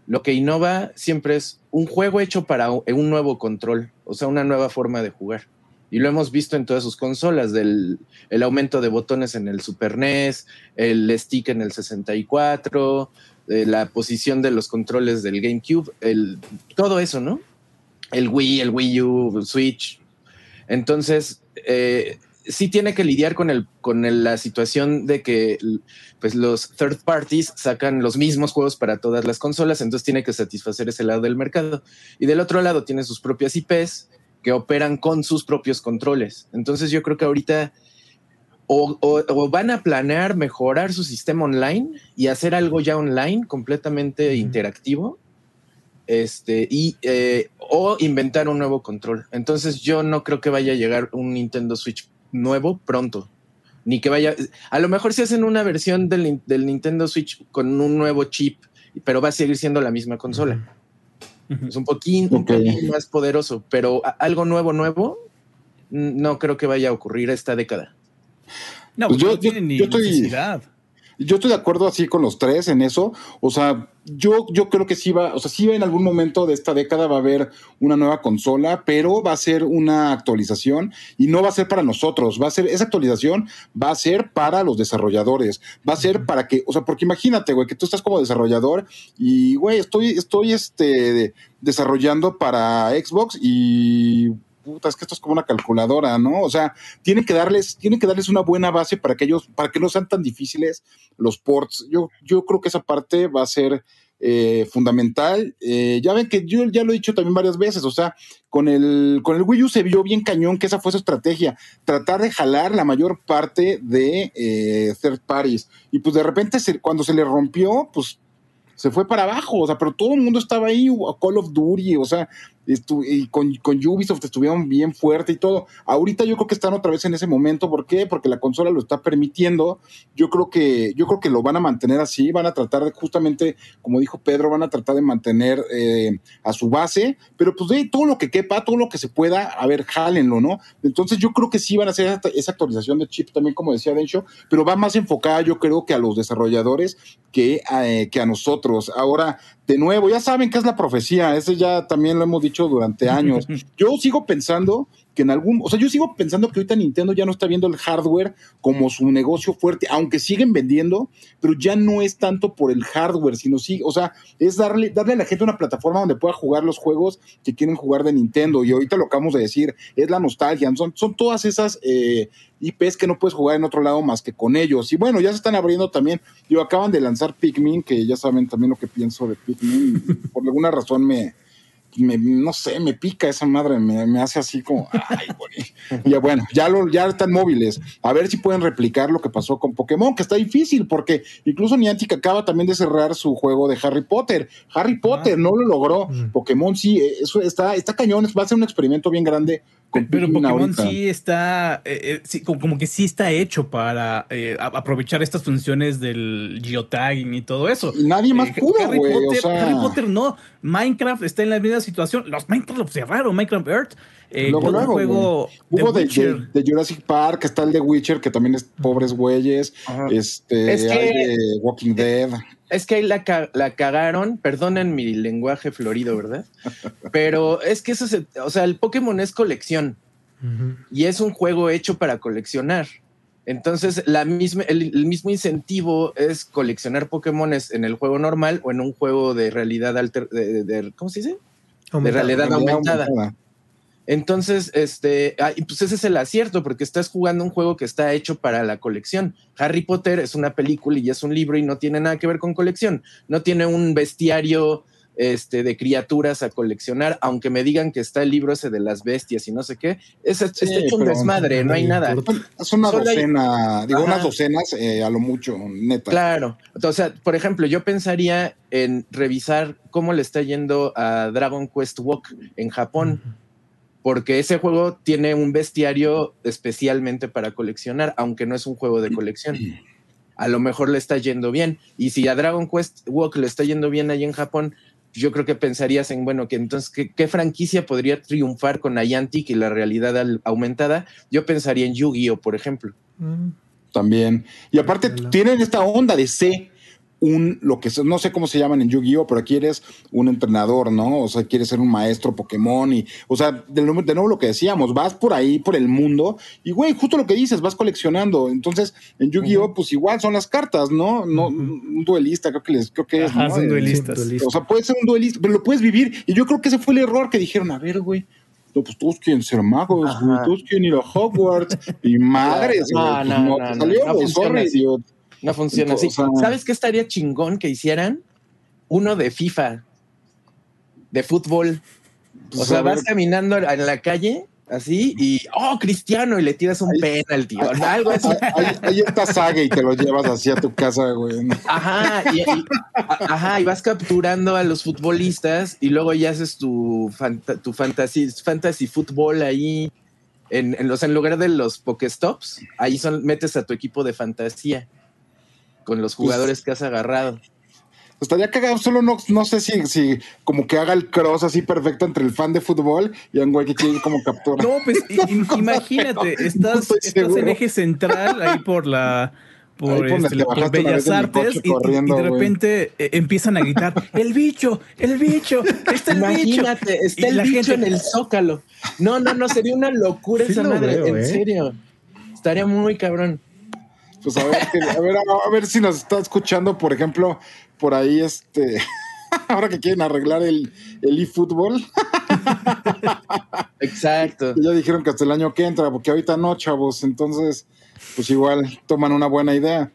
lo que innova siempre es un juego hecho para un nuevo control, o sea, una nueva forma de jugar. Y lo hemos visto en todas sus consolas, del el aumento de botones en el Super NES, el stick en el 64, la posición de los controles del GameCube, el, todo eso, ¿no? El Wii, el Wii U, Switch. Entonces, eh, sí tiene que lidiar con, el, con la situación de que pues, los third parties sacan los mismos juegos para todas las consolas, entonces tiene que satisfacer ese lado del mercado. Y del otro lado tiene sus propias IPs que operan con sus propios controles. Entonces yo creo que ahorita o, van a planear mejorar su sistema online y hacer algo ya online completamente interactivo, este, y, eh, o inventar un nuevo control. Entonces yo no creo que vaya a llegar un Nintendo Switch nuevo pronto. Ni que vaya, a lo mejor si hacen una versión del, Nintendo Switch con un nuevo chip, pero va a seguir siendo la misma consola. Es un poquito, un poquito más poderoso, pero algo nuevo, nuevo, no creo que vaya a ocurrir esta década. No, pues yo, no ni necesidad. Yo estoy de acuerdo así con los tres en eso. O sea, yo, yo creo que sí va, o sea, sí en algún momento de esta década va a haber una nueva consola, pero va a ser una actualización y no va a ser para nosotros. Va a ser, esa actualización va a ser para los desarrolladores. Va a ser para que, o sea, porque imagínate, güey, que tú estás como desarrollador y, güey, estoy, estoy este, desarrollando para Xbox y es que esto es como una calculadora, ¿no? O sea, tienen que darles, tienen que darles una buena base para que ellos, para que no sean tan difíciles los ports. Yo, yo creo que esa parte va a ser eh, fundamental. Eh, ya ven que yo ya lo he dicho también varias veces, o sea, con el, con el Wii U se vio bien cañón que esa fue su estrategia, tratar de jalar la mayor parte de eh, third parties. Y pues de repente cuando se le rompió, pues se fue para abajo, o sea, pero todo el mundo estaba ahí, Call of Duty, o sea, y con, con, Ubisoft estuvieron bien fuerte y todo. Ahorita yo creo que están otra vez en ese momento, ¿por qué? Porque la consola lo está permitiendo. Yo creo que, yo creo que lo van a mantener así, van a tratar de, justamente, como dijo Pedro, van a tratar de mantener eh, a su base, pero pues de todo lo que quepa, todo lo que se pueda, a ver, jálenlo, ¿no? Entonces yo creo que sí van a hacer esa, actualización de chip también, como decía Densho, pero va más enfocada, yo creo, que a los desarrolladores que, eh, que a nosotros. Ahora, de nuevo, ya saben qué es la profecía, ese ya también lo hemos dicho durante años. [laughs] Yo sigo pensando que en algún, o sea, yo sigo pensando que ahorita Nintendo ya no está viendo el hardware como su negocio fuerte, aunque siguen vendiendo, pero ya no es tanto por el hardware, sino sí, o sea, es darle, darle a la gente una plataforma donde pueda jugar los juegos que quieren jugar de Nintendo. Y ahorita lo acabamos de decir, es la nostalgia, son, son todas esas eh, IPs que no puedes jugar en otro lado más que con ellos. Y bueno, ya se están abriendo también, yo acaban de lanzar Pikmin, que ya saben también lo que pienso de Pikmin, por alguna razón me no sé, me pica esa madre, me, hace así como, ay, güey. Y bueno, ya, lo, ya están móviles. A ver si pueden replicar lo que pasó con Pokémon, que está difícil, porque incluso Niantic acaba también de cerrar su juego de Harry Potter. Harry Potter no lo logró. Mm. Pokémon sí, eh, eso está, está cañón, va a ser un experimento bien grande pero Pokémon sí está, eh, eh, como, que sí está hecho para eh, aprovechar estas funciones del geotagging y todo eso. nadie más pudo, Harry, Potter, Harry Potter no. Minecraft está en la misma situación. Los Minecraft lo cerraron, Minecraft Earth. luego, luego, juego Hubo de, de, Jurassic Park, está el de Witcher, que también es pobres güeyes. Este, es hay de Walking Dead es que ahí la, la, cagaron, perdonen mi lenguaje florido, ¿verdad? [laughs] Pero es que eso se, o sea, el Pokémon es colección y es un juego hecho para coleccionar. Entonces, la misma, el, mismo incentivo es coleccionar Pokémones en el juego normal o en un juego de realidad alter, de, ¿cómo se dice? De realidad aumentada. Entonces, este, ah, pues ese es el acierto, porque estás jugando un juego que está hecho para la colección. Harry Potter es una película y es un libro y no tiene nada que ver con colección. No tiene un bestiario este, de criaturas a coleccionar, aunque me digan que está el libro ese de las bestias y no sé qué, es, está hecho un desmadre, no hay nada. Es una docena, digo, unas docenas eh, a lo mucho, neta. Claro, o sea, por ejemplo, yo pensaría en revisar cómo le está yendo a Dragon Quest Walk en Japón. Porque ese juego tiene un bestiario especialmente para coleccionar, aunque no es un juego de colección. A lo mejor le está yendo bien. Y si a Dragon Quest Walk le está yendo bien ahí en Japón, yo creo que pensarías en, bueno, que entonces, ¿qué, franquicia podría triunfar con Niantic y la realidad aumentada? Yo pensaría en Yu-Gi-Oh, por ejemplo. También. Y aparte, tienen esta onda de C un, lo que no sé cómo se llaman en Yu-Gi-Oh, pero aquí eres un entrenador, ¿no? O sea, quieres ser un maestro Pokémon y, o sea, de, de nuevo lo que decíamos, vas por ahí, por el mundo y, güey, justo lo que dices, vas coleccionando. Entonces, en Yu-Gi-Oh, pues igual son las cartas, ¿no? No, un duelista, creo que les, creo que es, ¿no? Son duelistas. O sea, puede ser un duelista, pero lo puedes vivir. Y yo creo que ese fue el error que dijeron, a ver, güey, no, pues todos quieren ser magos, todos quieren ir a Hogwarts y [laughs] madres, no, no, no, no, salió, no, no funciona así. ¿Sabes qué estaría chingón que hicieran? Uno de FIFA, de fútbol. o sea, vas caminando en la calle así y oh Cristiano y le tiras un penalti o algo así. Ahí, está Saga y te lo llevas así a tu casa, güey. Ajá, y, ajá, y vas capturando a los futbolistas y luego ya haces tu, tu fantasy, fantasy fútbol ahí. En, en, los, en lugar de los Pokestops, ahí son, metes a tu equipo de fantasía con los jugadores que has agarrado. Estaría cagado, solo no, no sé si, si como que haga el cross así perfecto entre el fan de fútbol y un güey que tiene como captura. No, pues [laughs] imagínate, estás, estás en eje central ahí por la por, este, Bellas Artes y, de repente eh, empiezan a gritar el bicho, el bicho, está el Imagínate, bicho. está el bicho en el zócalo. No, no, no, sería una locura esa madre, en ¿eh? serio. Estaría muy cabrón. Pues a ver, a ver, a ver si nos está escuchando, por ejemplo, por ahí este. [laughs] Ahora que quieren arreglar el, el eFootball. [laughs] Exacto. Ya dijeron que hasta el año que entra, porque ahorita no, chavos. Entonces, pues igual toman una buena idea.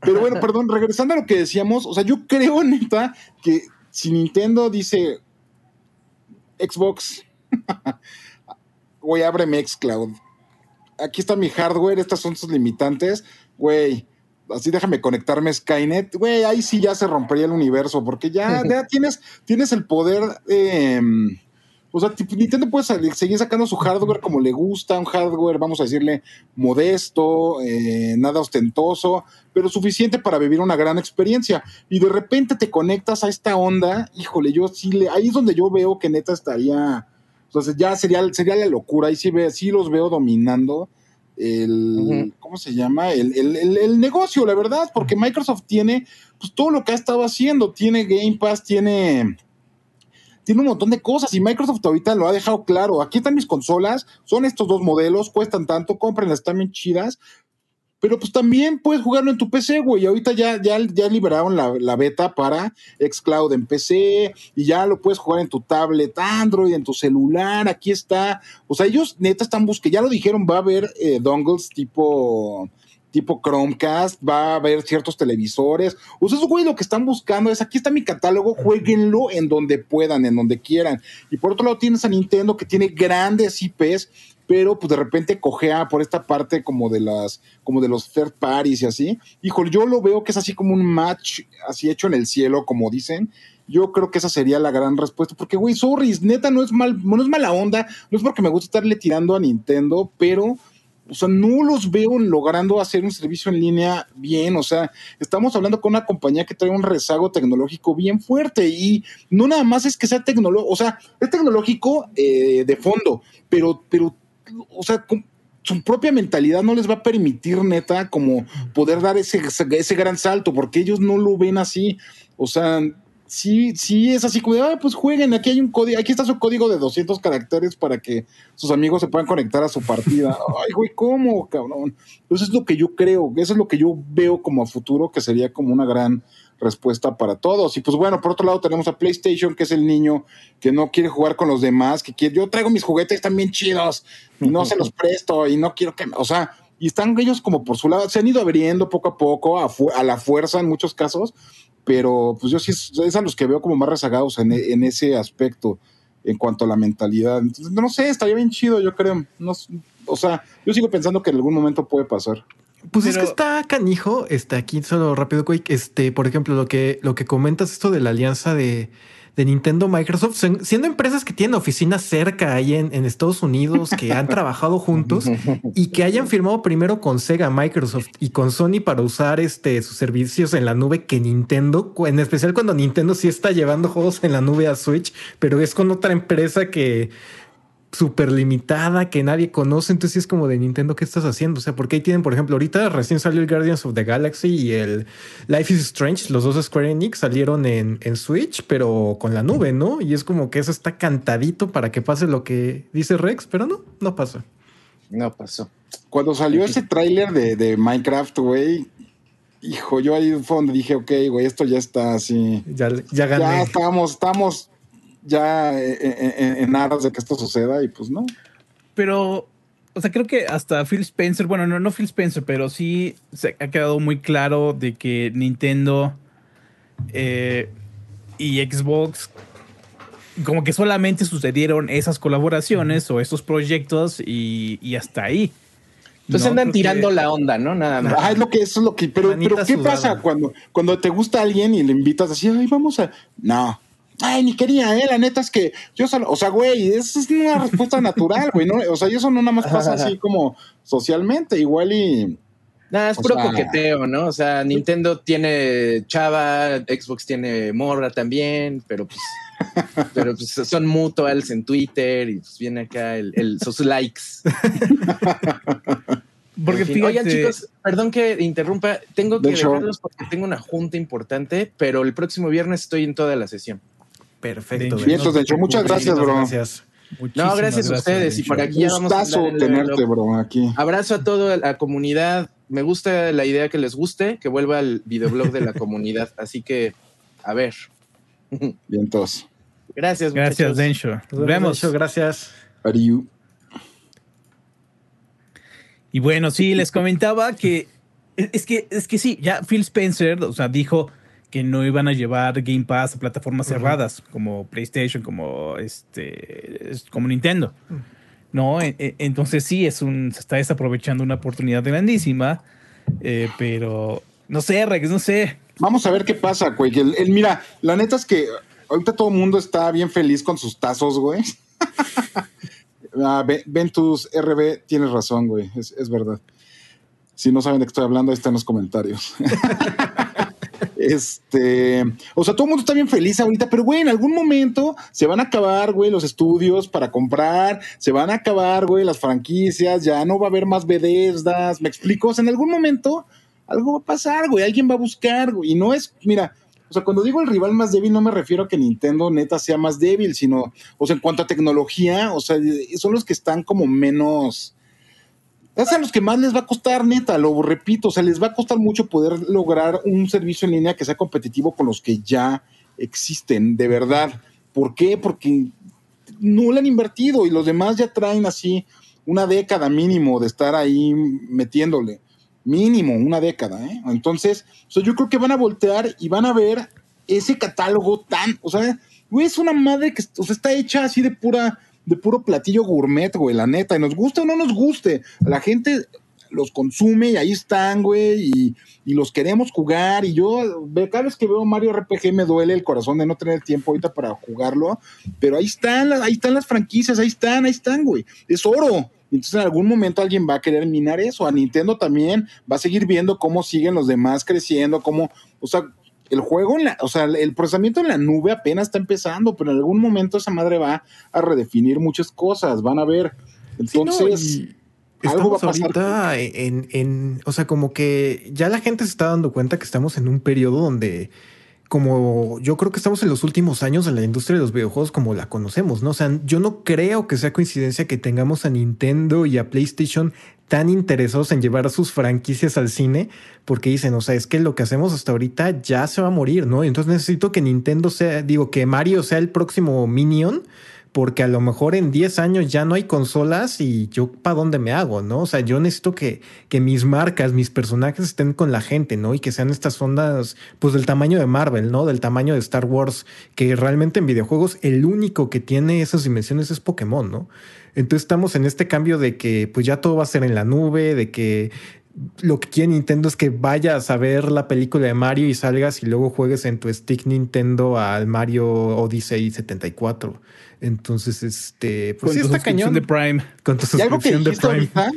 Pero bueno, perdón, regresando a lo que decíamos, o sea, yo creo, neta, que si Nintendo dice Xbox, [laughs] güey, abre Xcloud. Aquí está mi hardware, estas son sus limitantes güey, así déjame conectarme Skynet, güey, ahí sí ya se rompería el universo, porque ya, [laughs] tienes, tienes el poder, em, o sea, Nintendo puede seguir sacando su hardware como le gusta, un hardware, vamos a decirle, modesto, eh, nada ostentoso, pero suficiente para vivir una gran experiencia. Y de repente te conectas a esta onda, híjole, yo sí le, ahí es donde yo veo que neta estaría, entonces ya sería, sería la locura, ahí sí, ve, sí los veo dominando el, ¿cómo se llama? El, el, el, negocio, la verdad, porque Microsoft tiene pues, todo lo que ha estado haciendo, tiene Game Pass, tiene, tiene un montón de cosas y Microsoft ahorita lo ha dejado claro, aquí están mis consolas, son estos dos modelos, cuestan tanto, cómprenlas, están bien chidas, pero pues también puedes jugarlo en tu PC, güey. Ahorita ya, ya, ya liberaron la, beta para Xcloud en PC y ya lo puedes jugar en tu tablet Android, en tu celular. Aquí está. O sea, ellos neta están buscando, ya lo dijeron, va a haber eh, dongles tipo tipo Chromecast, va a haber ciertos televisores. O sea, güey, lo que están buscando es, aquí está mi catálogo, jueguenlo en donde puedan, en donde quieran. Y por otro lado tienes a Nintendo que tiene grandes IPs pero pues de repente cojea por esta parte como de las, como de los third parties y así. Híjole, yo lo veo que es así como un match así hecho en el cielo, como dicen. Yo creo que esa sería la gran respuesta, porque güey, sorry, neta no es mal, no es mala onda, no es porque me gusta estarle tirando a Nintendo, pero o sea, no los veo logrando hacer un servicio en línea bien. O sea, estamos hablando con una compañía que trae un rezago tecnológico bien fuerte y no nada más es que sea tecnológico, o sea, es tecnológico eh, de fondo, pero, pero o sea, su propia mentalidad no les va a permitir, neta, como poder dar ese, ese gran salto, porque ellos no lo ven así. O sea, sí, sí es así como de, ah, pues jueguen, aquí hay un código, aquí está su código de 200 caracteres para que sus amigos se puedan conectar a su partida. [laughs] Ay, güey, ¿cómo, cabrón? Eso es lo que yo creo, eso es lo que yo veo como a futuro, que sería como una gran respuesta para todos. Y pues bueno, por otro lado tenemos a PlayStation, que es el niño que no quiere jugar con los demás, que quiere, yo traigo mis juguetes también chidos y no se los presto y no quiero que, o sea, y están ellos como por su lado, se han ido abriendo poco a poco, a, a la fuerza en muchos casos, pero pues yo sí es, a los que veo como más rezagados en, en, ese aspecto en cuanto a la mentalidad. Entonces, no sé, estaría bien chido, yo creo. No, o sea, yo sigo pensando que en algún momento puede pasar. Pues es que está canijo, está aquí solo rápido, este, por ejemplo, lo que, lo que comentas esto de la alianza de, de Nintendo Microsoft, siendo empresas que tienen oficinas cerca ahí en, Estados Unidos, que han trabajado juntos y que hayan firmado primero con Sega, Microsoft y con Sony para usar este, sus servicios en la nube que Nintendo, en especial cuando Nintendo sí está llevando juegos en la nube a Switch, pero es con otra empresa que súper limitada que nadie conoce. Entonces es como de Nintendo, ¿qué estás haciendo? O sea, porque ahí tienen, por ejemplo, ahorita recién salió el Guardians of the Galaxy y el Life is Strange, los dos Square Enix salieron en, en Switch, pero con la nube, ¿no? Y es como que eso está cantadito para que pase lo que dice Rex, pero no, no pasa. No pasó. Cuando salió ese tráiler de, de Minecraft, güey, hijo, yo ahí fue donde dije, ok, güey, esto ya está así. Ya, ya gané. Ya estamos, estamos ya eh, eh, en, aras de que esto suceda y pues no. Pero, o sea, creo que hasta Phil Spencer, bueno, no, no Phil Spencer, pero sí se ha quedado muy claro de que Nintendo eh, y Xbox como que solamente sucedieron esas colaboraciones o esos proyectos y, hasta ahí. Entonces andan tirando la onda, ¿no? Nada más. Ah, es lo que, eso es lo que, pero, pero ¿qué pasa cuando, cuando te gusta alguien y le invitas así, ay, vamos a, no, Ay, ni quería, eh, la neta es que yo solo, o sea, güey, esa es una respuesta natural, güey, ¿no? O sea, eso no nada más pasa así [laughs] como socialmente, igual y... Nada, es puro coqueteo, ¿no? O sea, Nintendo tiene chava, Xbox tiene morra también, pero pues, [laughs] pero pues son mutuals en Twitter y pues viene acá el, el sus likes. [laughs] Porque fíjate, Oigan, chicos, perdón que interrumpa, tengo que dejarlos porque tengo una junta importante, pero el próximo viernes estoy en toda la sesión. Perfecto. De hecho, muchas gracias, bro. Gracias. no, gracias, a ustedes. Y por aquí ya vamos a tenerte, bro, aquí. Abrazo a toda la comunidad. Me gusta la idea que les guste, que vuelva al videoblog de la [laughs] comunidad. Así que, a ver. Bien, todos. Gracias, Gracias, Densho. Nos vemos. Gracias. Ariu. Y bueno, sí, les comentaba que es que es que sí, ya Phil Spencer, o sea, dijo que no iban a llevar Game Pass a plataformas cerradas como PlayStation, como este, como Nintendo. No, e, e, entonces sí, es un, se está desaprovechando una oportunidad grandísima, eh, pero no sé, Rex, no sé. Vamos a ver qué pasa, güey. El, mira, la neta es que ahorita todo el mundo está bien feliz con sus tazos, güey. [laughs] ah, Ventus RB, tienes razón, güey, es, es verdad. Si no saben de qué estoy hablando, ahí está en los comentarios. [laughs] Este, o sea, todo el mundo está bien feliz ahorita, pero güey, en algún momento se van a acabar, güey, los estudios para comprar, se van a acabar, güey, las franquicias, ya no va a haber más Bethesdas, ¿me explico? O sea, en algún momento algo va a pasar, güey, alguien va a buscar, güey, y no es, mira, o sea, cuando digo el rival más débil, no me refiero a que Nintendo neta sea más débil, sino, o sea, en cuanto a tecnología, o sea, son los que están como menos, es a los que más les va a costar, neta, lo repito, o sea, les va a costar mucho poder lograr un servicio en línea que sea competitivo con los que ya existen, de verdad. ¿Por qué? Porque no le han invertido y los demás ya traen así una década mínimo de estar ahí metiéndole. Mínimo, una década, ¿eh? Entonces, yo creo que van a voltear y van a ver ese catálogo tan, o sea, es una madre que o sea, está hecha así de pura de puro platillo gourmet, güey, la neta. Y nos gusta o no nos guste, la gente los consume y ahí están, güey, y, los queremos jugar. Y yo, cada vez que veo Mario RPG me duele el corazón de no tener tiempo ahorita para jugarlo, pero ahí están, ahí están las franquicias, ahí están, ahí están, güey. Es oro. Entonces en algún momento alguien va a querer minar eso. A Nintendo también va a seguir viendo cómo siguen los demás creciendo, cómo, o sea, el juego, en la, o sea, el procesamiento en la nube apenas está empezando, pero en algún momento esa madre va a redefinir muchas cosas, van a ver. Entonces, algo va a pasar. ahorita en, en, o sea, como que ya la gente se está dando cuenta que estamos en un periodo donde como yo creo que estamos en los últimos años en la industria de los videojuegos como la conocemos, ¿no? O sea, yo no creo que sea coincidencia que tengamos a Nintendo y a PlayStation tan interesados en llevar sus franquicias al cine, porque dicen, o sea, es que lo que hacemos hasta ahorita ya se va a morir, ¿no? Entonces necesito que Nintendo sea, digo, que Mario sea el próximo Minion porque a lo mejor en 10 años ya no hay consolas y yo para dónde me hago, ¿no? O sea, yo necesito que, que mis marcas, mis personajes estén con la gente, ¿no? Y que sean estas ondas, pues del tamaño de Marvel, ¿no? Del tamaño de Star Wars, que realmente en videojuegos el único que tiene esas dimensiones es Pokémon, ¿no? Entonces estamos en este cambio de que pues ya todo va a ser en la nube, de que lo que quiere Nintendo es que vayas a ver la película de Mario y salgas y luego juegues en tu stick Nintendo al Mario Odyssey 74. Entonces, este, pues sí está cañón. de Prime. Con tu suscripción de Prime. Ahorita,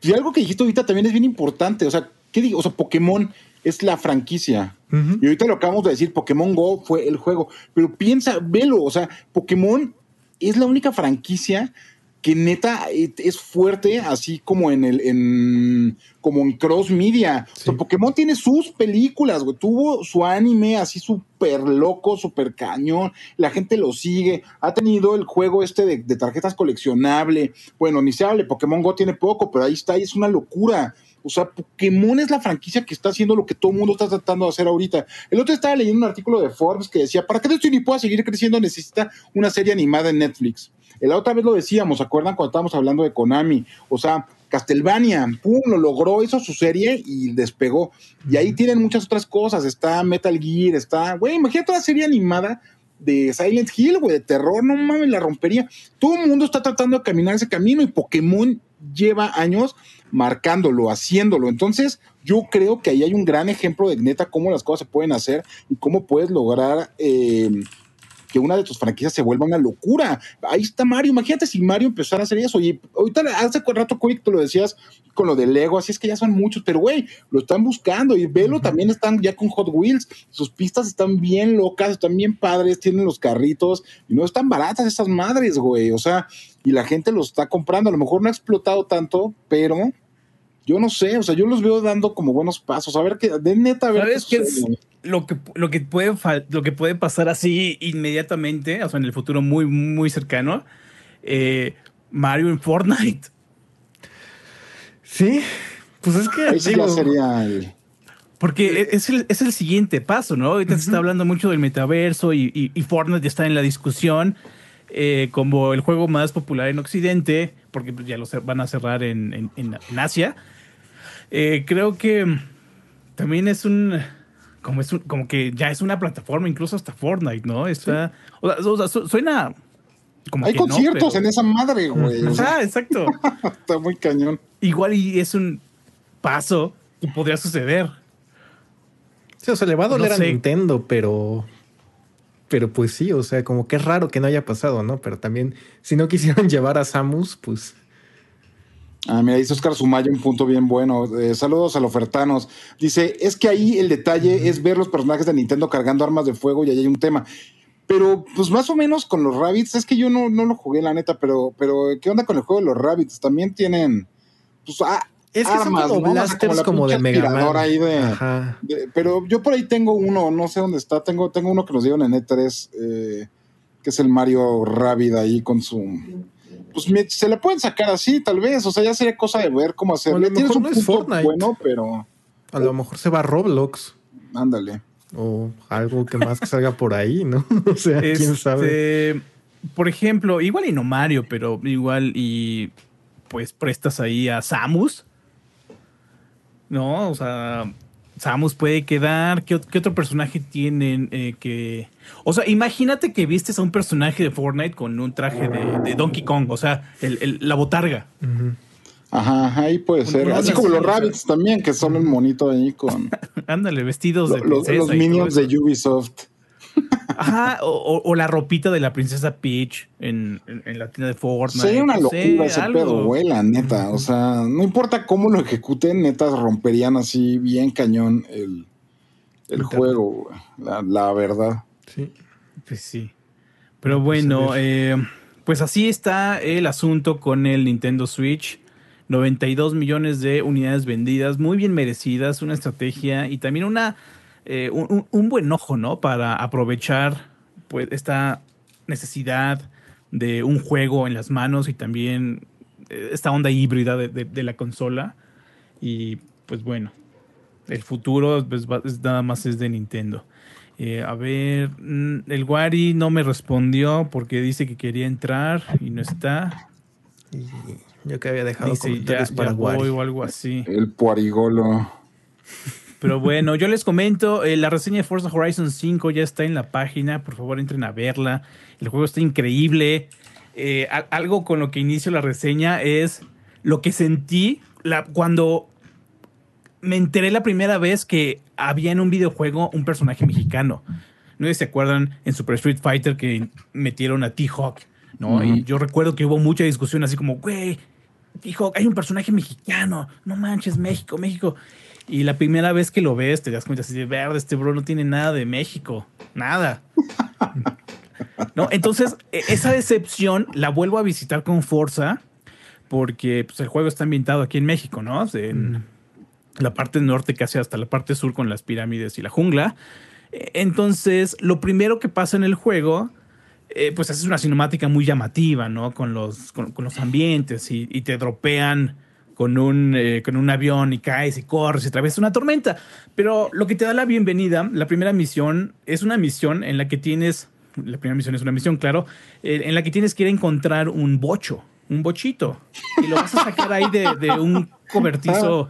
y algo que dijiste ahorita también es bien importante. O sea, ¿qué digo? O sea, Pokémon es la franquicia. Y ahorita lo acabamos de decir, Pokémon Go fue el juego. Pero piensa, velo, o sea, Pokémon es la única franquicia que neta eh, es fuerte, así como en el, en, como en cross media. Pokémon tiene sus películas, güey. Tuvo su anime así súper loco, súper cañón. La gente lo sigue. Ha tenido el juego este de, de, tarjetas coleccionable. Bueno, ni se hable, Pokémon Go tiene poco, pero ahí está y es una locura. O sea, Pokémon es la franquicia que está haciendo lo que todo el mundo está tratando de hacer ahorita. El otro estaba leyendo un artículo de Forbes que decía, para que Destiny pueda seguir creciendo necesita una serie animada en Netflix. La otra vez lo decíamos, ¿se acuerdan cuando estábamos hablando de Konami? O sea, Castlevania, pum, lo logró, hizo su serie y despegó. Y ahí tienen muchas otras cosas. Está Metal Gear, está, güey, imagínate una serie animada de Silent Hill, güey, de terror, no mames, la rompería. Todo el mundo está tratando de caminar ese camino y Pokémon lleva años marcándolo, haciéndolo. Entonces, yo creo que ahí hay un gran ejemplo de neta cómo las cosas se pueden hacer y cómo puedes lograr eh, que una de tus franquicias se vuelva una locura. Ahí está Mario. Imagínate si Mario empezara a hacer eso. Y ahorita hace rato, Quick, tú lo decías con lo de Lego, así es que ya son muchos, pero güey, lo están buscando. Y Velo también están ya con Hot Wheels. Sus pistas están bien locas, están bien padres, tienen los carritos y no están baratas esas madres, güey. O sea, y la gente los está comprando. A lo mejor no ha explotado tanto, pero yo no sé, o sea, yo los veo dando como buenos pasos. A ver qué, de neta, a ver qué, es lo que, lo que puede lo que puede pasar así inmediatamente, o sea, en el futuro muy, muy cercano. Eh, Mario en Fortnite. Sí, pues es que sería Porque es el, es el siguiente paso, ¿no? Ahorita se está hablando mucho del metaverso y, y, Fortnite está en la discusión eh, como el juego más popular en Occidente, porque ya lo van a cerrar en, en, Asia. Eh, creo que también es un como es como que ya es una plataforma, incluso hasta Fortnite, ¿no? Está, o, sea, suena como Hay conciertos en esa madre, güey. Ah, exacto. [laughs] Está muy cañón. Igual y es un paso que podría suceder. Sí, o sea, le va a doler a Nintendo, pero pero pues sí, o sea, como que es raro que no haya pasado, ¿no? Pero también, si no quisieron [laughs] llevar a Samus, pues Ah, mira, dice Oscar Sumaya un punto bien bueno. Eh, saludos a los ofertanos. Dice, es que ahí el detalle es ver los personajes de Nintendo cargando armas de fuego y ahí hay un tema. Pero, pues más o menos con los Rabbits, es que yo no, no lo jugué, la neta, pero, pero ¿qué onda con el juego de los Rabbits? También tienen, pues, ah, es que armas, son como blasters como, de Mega Man. Ahí de, pero yo por ahí tengo uno, no sé dónde está, tengo, tengo uno que nos dieron en E3, eh, que es el Mario Rabbit ahí con su pues se le pueden sacar así, tal vez. O sea, ya sería cosa de ver cómo hacerle. Tienes un no es Fortnite. bueno, pero. A lo mejor se va a Roblox. Ándale. O algo que más que salga por ahí, ¿no? [laughs] o sea, quién este, sabe. Por ejemplo, igual y no Mario, pero igual y pues prestas ahí a Samus. ¿No? O sea, Samus puede quedar. ¿Qué, otro personaje tienen eh, que.? O sea, imagínate que vistes a un personaje de Fortnite con un traje de, Donkey Kong, o sea, la botarga. Ajá, ahí puede ser. Así como los rabbits también, que son un monito ahí con. [laughs] Ándale, vestidos de. Los, los minions de Ubisoft. Ajá, [laughs] o, la ropita de la princesa Peach en, la tienda de Fortnite. Sería una locura ese pedo, güey, la neta. O sea, no importa cómo lo ejecuten, netas romperían así bien cañón el, el juego, la, la, verdad. Sí. Pues sí. Pero bueno, eh, pues así está el asunto con el Nintendo Switch. 92 millones de unidades vendidas, muy bien merecidas, una estrategia y también una eh, un, un, buen ojo, ¿no? Para aprovechar pues, esta necesidad de un juego en las manos y también eh, esta onda híbrida de, la consola. Y pues bueno, el futuro pues, nada más es de Nintendo. Eh, a ver, mm, el Wari no me respondió porque dice que quería entrar y no está. yo que había dejado para Wari. o algo así. El puarigolo. Pero bueno, yo les comento, eh, la reseña de Forza Horizon 5 ya está en la página, por favor entren a verla. El juego está increíble. Eh, algo con lo que inicio la reseña es lo que sentí cuando me enteré la primera vez que había en un videojuego un personaje mexicano. No sé si se acuerdan en Super Street Fighter que metieron a T-Hawk, ¿no? Y yo recuerdo que hubo mucha discusión así como, güey, T-Hawk, hay un personaje mexicano, no manches, México, México. Y la primera vez que lo ves, te das cuenta así de verde, este bro no tiene nada de México, nada. [laughs] ¿No? Entonces, e, esa decepción la vuelvo a visitar con fuerza porque pues, el juego está ambientado aquí en México, ¿no? En la parte norte casi hasta la parte sur con las pirámides y la jungla. Entonces, lo primero que pasa en el juego, eh, pues es una cinemática muy llamativa, ¿no? Con los, con, los ambientes y, te dropean con un, eh, con un avión y caes y corres y atraviesas una tormenta. Pero lo que te da la bienvenida, la primera misión, es una misión en la que tienes la primera misión es una misión, claro, eh, en la que tienes que ir a encontrar un bocho, un bochito, y lo vas a sacar ahí de, un cobertizo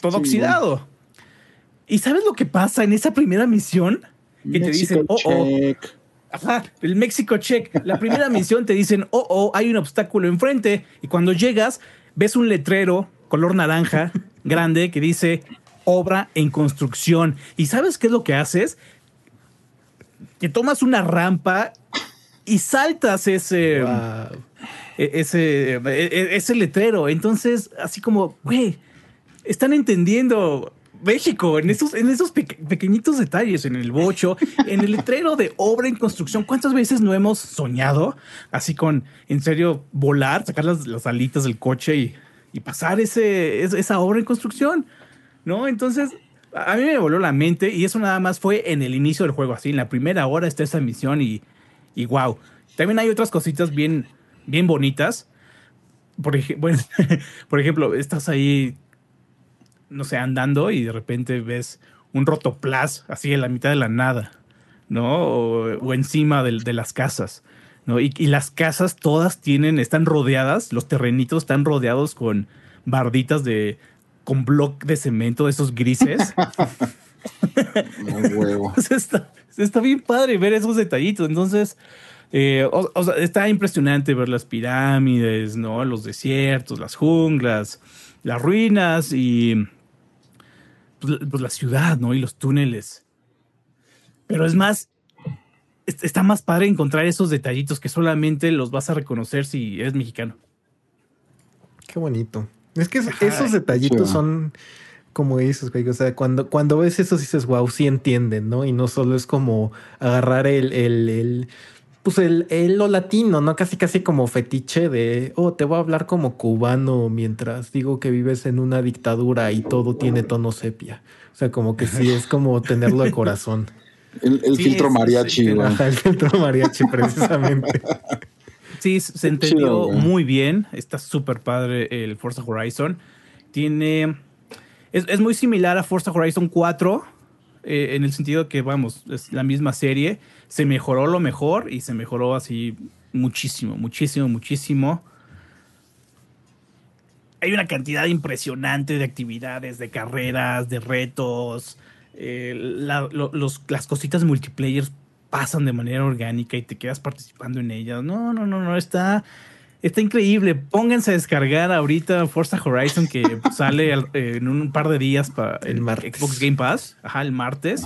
todo oxidado. ¿Y sabes lo que pasa en esa primera misión? Que te dicen, oh, oh. Ajá, el México check. La primera misión te dicen, oh, oh, hay un obstáculo enfrente. Y cuando llegas, ves un letrero color naranja [laughs] grande que dice obra en construcción. ¿Y sabes qué es lo que haces? que tomas una rampa y saltas ese, e, ese, e, e, ese letrero. Entonces, así como, güey, están entendiendo México en esos, en esos pequeñitos detalles, en el bocho, [laughs] en el letrero de obra en construcción. ¿Cuántas veces no hemos soñado así con, en serio, volar, sacar las, las alitas del coche y, y pasar ese, esa obra en construcción? ¿No? Entonces, a mí me voló la mente y eso nada más fue en el inicio del juego, así, en la primera hora está esa misión y, y wow. También hay otras cositas bien, bien bonitas. Por, [laughs] bueno, por ejemplo, estás ahí, no sé, andando y de repente ves un rotoplas así en la mitad de la nada, ¿no? O, encima de, de, las casas, ¿no? Y, y, las casas todas tienen, están rodeadas, los terrenitos están rodeados con barditas de, con bloc de cemento de esos grises. [laughs] huevo. [laughs] está, bien padre ver esos detallitos. Entonces, eh, está impresionante ver las pirámides, ¿no? Los desiertos, las junglas, las ruinas y pues, pues, la ciudad, ¿no? Y los túneles. Pero es más, está más padre encontrar esos detallitos que solamente los vas a reconocer si eres mexicano. Qué bonito. Es que esos detallitos son como dices, güey. O sea, cuando, cuando ves eso dices, wow, sí entienden, ¿no? Y no solo es como agarrar el, el, el pues el, el, lo latino, ¿no? Casi, casi como fetiche de, oh, te voy a hablar como cubano mientras digo que vives en una dictadura y todo tiene tono sepia. O sea, como que sí es como tenerlo de corazón. El, filtro mariachi, güey. el filtro mariachi, [laughs] precisamente. Sí, se entendió muy bien. Está súper padre el Forza Horizon. Tiene. Es, muy similar a Forza Horizon 4. Eh, en el sentido que, vamos, es la misma serie. Se mejoró lo mejor y se mejoró así muchísimo, muchísimo, muchísimo. Hay una cantidad impresionante de actividades, de carreras, de retos. Eh, las cositas multiplayer pasan de manera orgánica y te quedas participando en ellas. No, no, no, no, está, está increíble. Pónganse a descargar ahorita Forza Horizon que [laughs] sale en un par de días para el, Xbox Game Pass, ajá, el martes.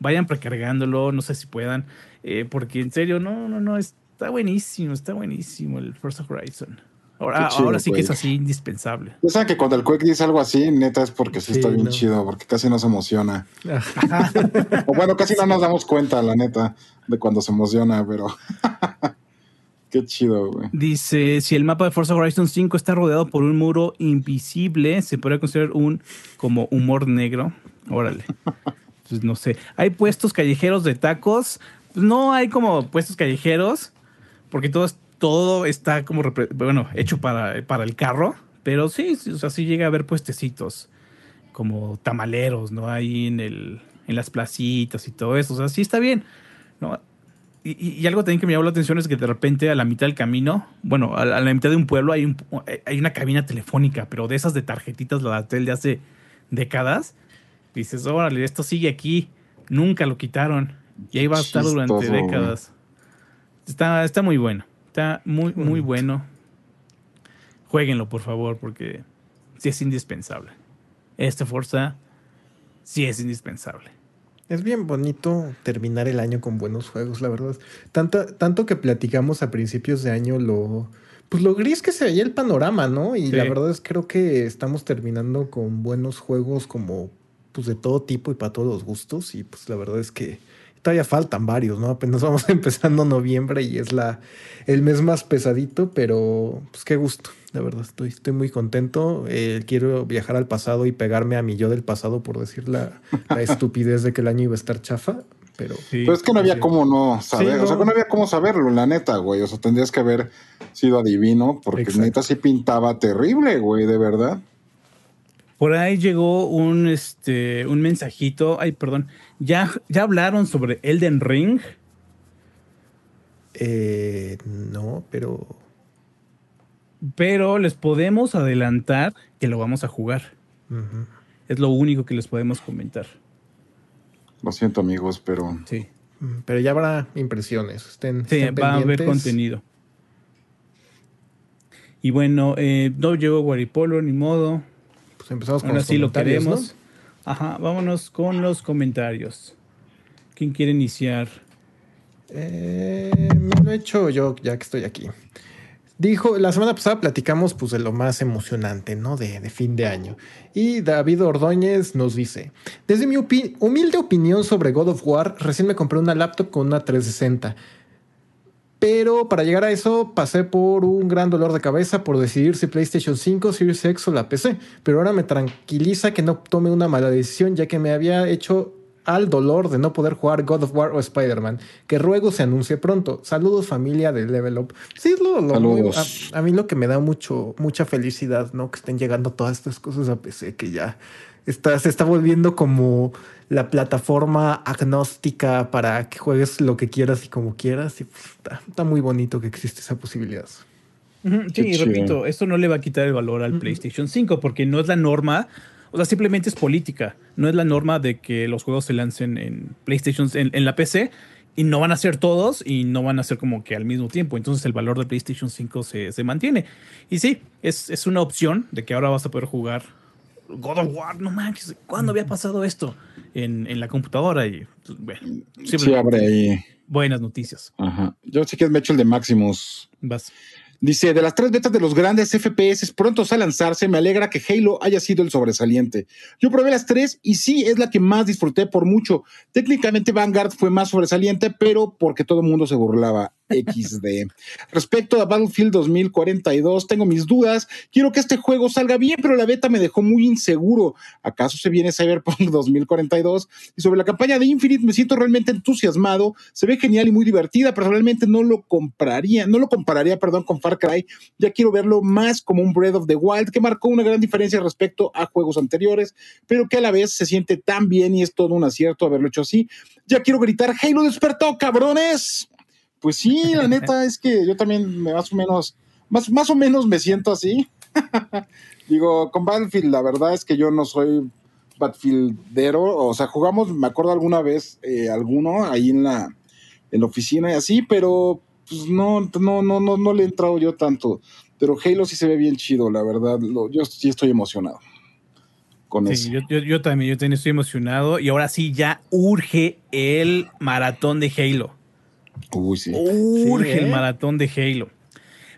Vayan precargándolo, no sé si puedan, eh, porque en serio, no, no, no, está buenísimo, está buenísimo el Forza Horizon. Ahora, sí que es así indispensable. O sea que cuando el Quake dice algo así, neta es porque sí, está bien chido, porque casi no se emociona. [laughs] o bueno, casi no nos damos cuenta, la neta, de cuando se emociona, pero [laughs] qué chido, güey. Dice, si el mapa de Forza Horizon 5 está rodeado por un muro invisible, se podría considerar un como humor negro. Órale. [laughs] pues no sé. Hay puestos callejeros de tacos. Pues no hay como puestos callejeros, porque todo, todo está como, bueno, hecho para, para el carro. Pero sí, o sea, sí llega a haber puestecitos como tamaleros, ¿no? Ahí en, el, en las placitas y todo eso. O sea, sí está bien, ¿no? Y, algo también que me llamó la atención es que de repente a la mitad del camino, bueno, a, la mitad de un pueblo hay, un, hay una cabina telefónica, pero de esas de tarjetitas, la de hace décadas. Dices, órale, esto sigue aquí, nunca lo quitaron y ahí va a estar durante décadas. Está, está muy bueno, está muy, muy bueno. Jueguenlo, por favor, porque sí es indispensable. Este Forza sí es indispensable. Es bien bonito terminar el año con buenos juegos, la verdad. Tanto, tanto que platicamos a principios de año lo, pues lo gris que se veía el panorama, ¿no? Y la verdad es creo que estamos terminando con buenos juegos como pues de todo tipo y para todos los gustos. Y pues la verdad es que todavía faltan varios, ¿no? Apenas [laughs] vamos empezando noviembre y es la, el mes más pesadito, pero pues qué gusto, la verdad, estoy, estoy muy contento. Eh, quiero viajar al pasado y pegarme a mi yo del pasado por decir la, [laughs] estupidez de que el año iba a estar chafa. Pero, pero es que no había cómo no saber, o sea, que no había cómo saberlo, la neta, güey. O sea, tendrías que haber sido adivino, porque neta sí pintaba terrible, güey, de verdad. Por ahí llegó un, este, un mensajito. Ay, perdón. ¿Ya, ¿Ya hablaron sobre Elden Ring? Eh, no, pero. Pero les podemos adelantar que lo vamos a jugar. Es lo único que les podemos comentar. Lo siento, amigos, pero. Sí. Pero ya habrá impresiones. Estén, sí, va a haber contenido. Y bueno, eh, no llegó Guaripolo, ni modo. Pues empezamos con Ahora sí lo queremos. Ajá, vámonos con los comentarios. ¿Quién quiere iniciar? Eh, me lo he hecho yo, ya que estoy aquí. Dijo, la semana pasada platicamos pues de lo más emocionante, ¿no? De, fin de año. Y David Ordóñez nos dice, desde mi humilde opinión sobre God of War, recién me compré una laptop con una 360. Pero para llegar a eso pasé por un gran dolor de cabeza por decidir si PlayStation 5, Series X o la PC. Pero ahora me tranquiliza que no tome una mala decisión ya que me había hecho al dolor de no poder jugar God of War o Spider-Man, que ruego se anuncie pronto. Saludos familia de Level Up. Sí, es lo, a, mí lo que me da mucho, mucha felicidad, ¿no? Que estén llegando todas estas cosas a PC, que ya está, se está volviendo como la plataforma agnóstica para que juegues lo que quieras y como quieras. Y pues, está, muy bonito que existe esa posibilidad. Sí, y repito, esto no le va a quitar el valor al PlayStation 5 porque no es la norma, o sea, simplemente es política. No es la norma de que los juegos se lancen en PlayStation, en, la PC, y no van a ser todos y no van a ser como que al mismo tiempo. Entonces el valor de PlayStation 5 se, se mantiene. Y sí, es, es, una opción de que ahora vas a poder jugar God of War, no manches, ¿cuándo había pasado esto? En, en la computadora y pues, bueno, sí, abre ahí. Buenas noticias. Ajá. Yo sí que me hecho el de Maximus. Vas. Dice, de las tres betas de los grandes FPS prontos a lanzarse, me alegra que Halo haya sido el sobresaliente. Yo probé las tres y sí, es la que más disfruté por mucho. Técnicamente Vanguard fue más sobresaliente, pero porque todo el mundo se burlaba. XD. Respecto a Battlefield 2042, tengo mis dudas. Quiero que este juego salga bien, pero la beta me dejó muy inseguro. ¿Acaso se viene Cyberpunk [laughs] 2042? Y sobre la campaña de Infinite me siento realmente entusiasmado. Se ve genial y muy divertida. Personalmente no lo compraría, no lo compararía, perdón, con Far Cry. Ya quiero verlo más como un Breath of the Wild que marcó una gran diferencia respecto a juegos anteriores, pero que a la vez se siente tan bien y es todo un acierto haberlo hecho así. Ya quiero gritar, Halo despertó, cabrones. Pues sí, la [laughs] neta es que yo también me más o menos, más, más o menos me siento así. [laughs] Digo, con Battlefield, la verdad es que yo no soy Battlefieldero, o sea, jugamos, me acuerdo alguna vez, eh, alguno ahí en la, en la oficina y así, pero pues no, no, no, no, no le he entrado yo tanto. Pero Halo sí se ve bien chido, la verdad. yo sí estoy emocionado. Con eso. Yo, yo, yo, también, yo también estoy emocionado. Y ahora sí, ya urge el maratón de Halo. Uy, sí. Urge el ¿eh? maratón de Halo.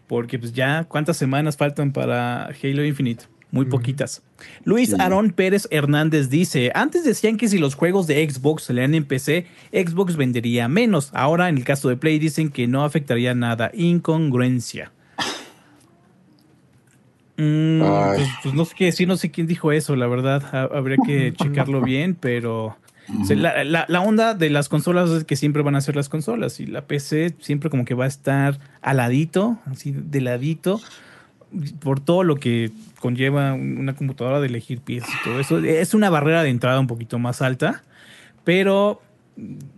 Porque pues ya, ¿cuántas semanas faltan para Halo Infinite? Muy poquitas. Luis Aarón Pérez Hernández dice, antes decían que si los juegos de Xbox salían en PC, Xbox vendería menos. Ahora en el caso de Play dicen que no afectaría nada. Incongruencia. Mm, pues, pues, no sé qué decir, no sé quién dijo eso, la verdad. Habría que [laughs] checarlo bien, pero la, onda de las consolas es que siempre van a ser las consolas y la PC siempre como que va a estar al ladito, así de ladito, por todo lo que conlleva una computadora de elegir piezas y todo eso. Es una barrera de entrada un poquito más alta, pero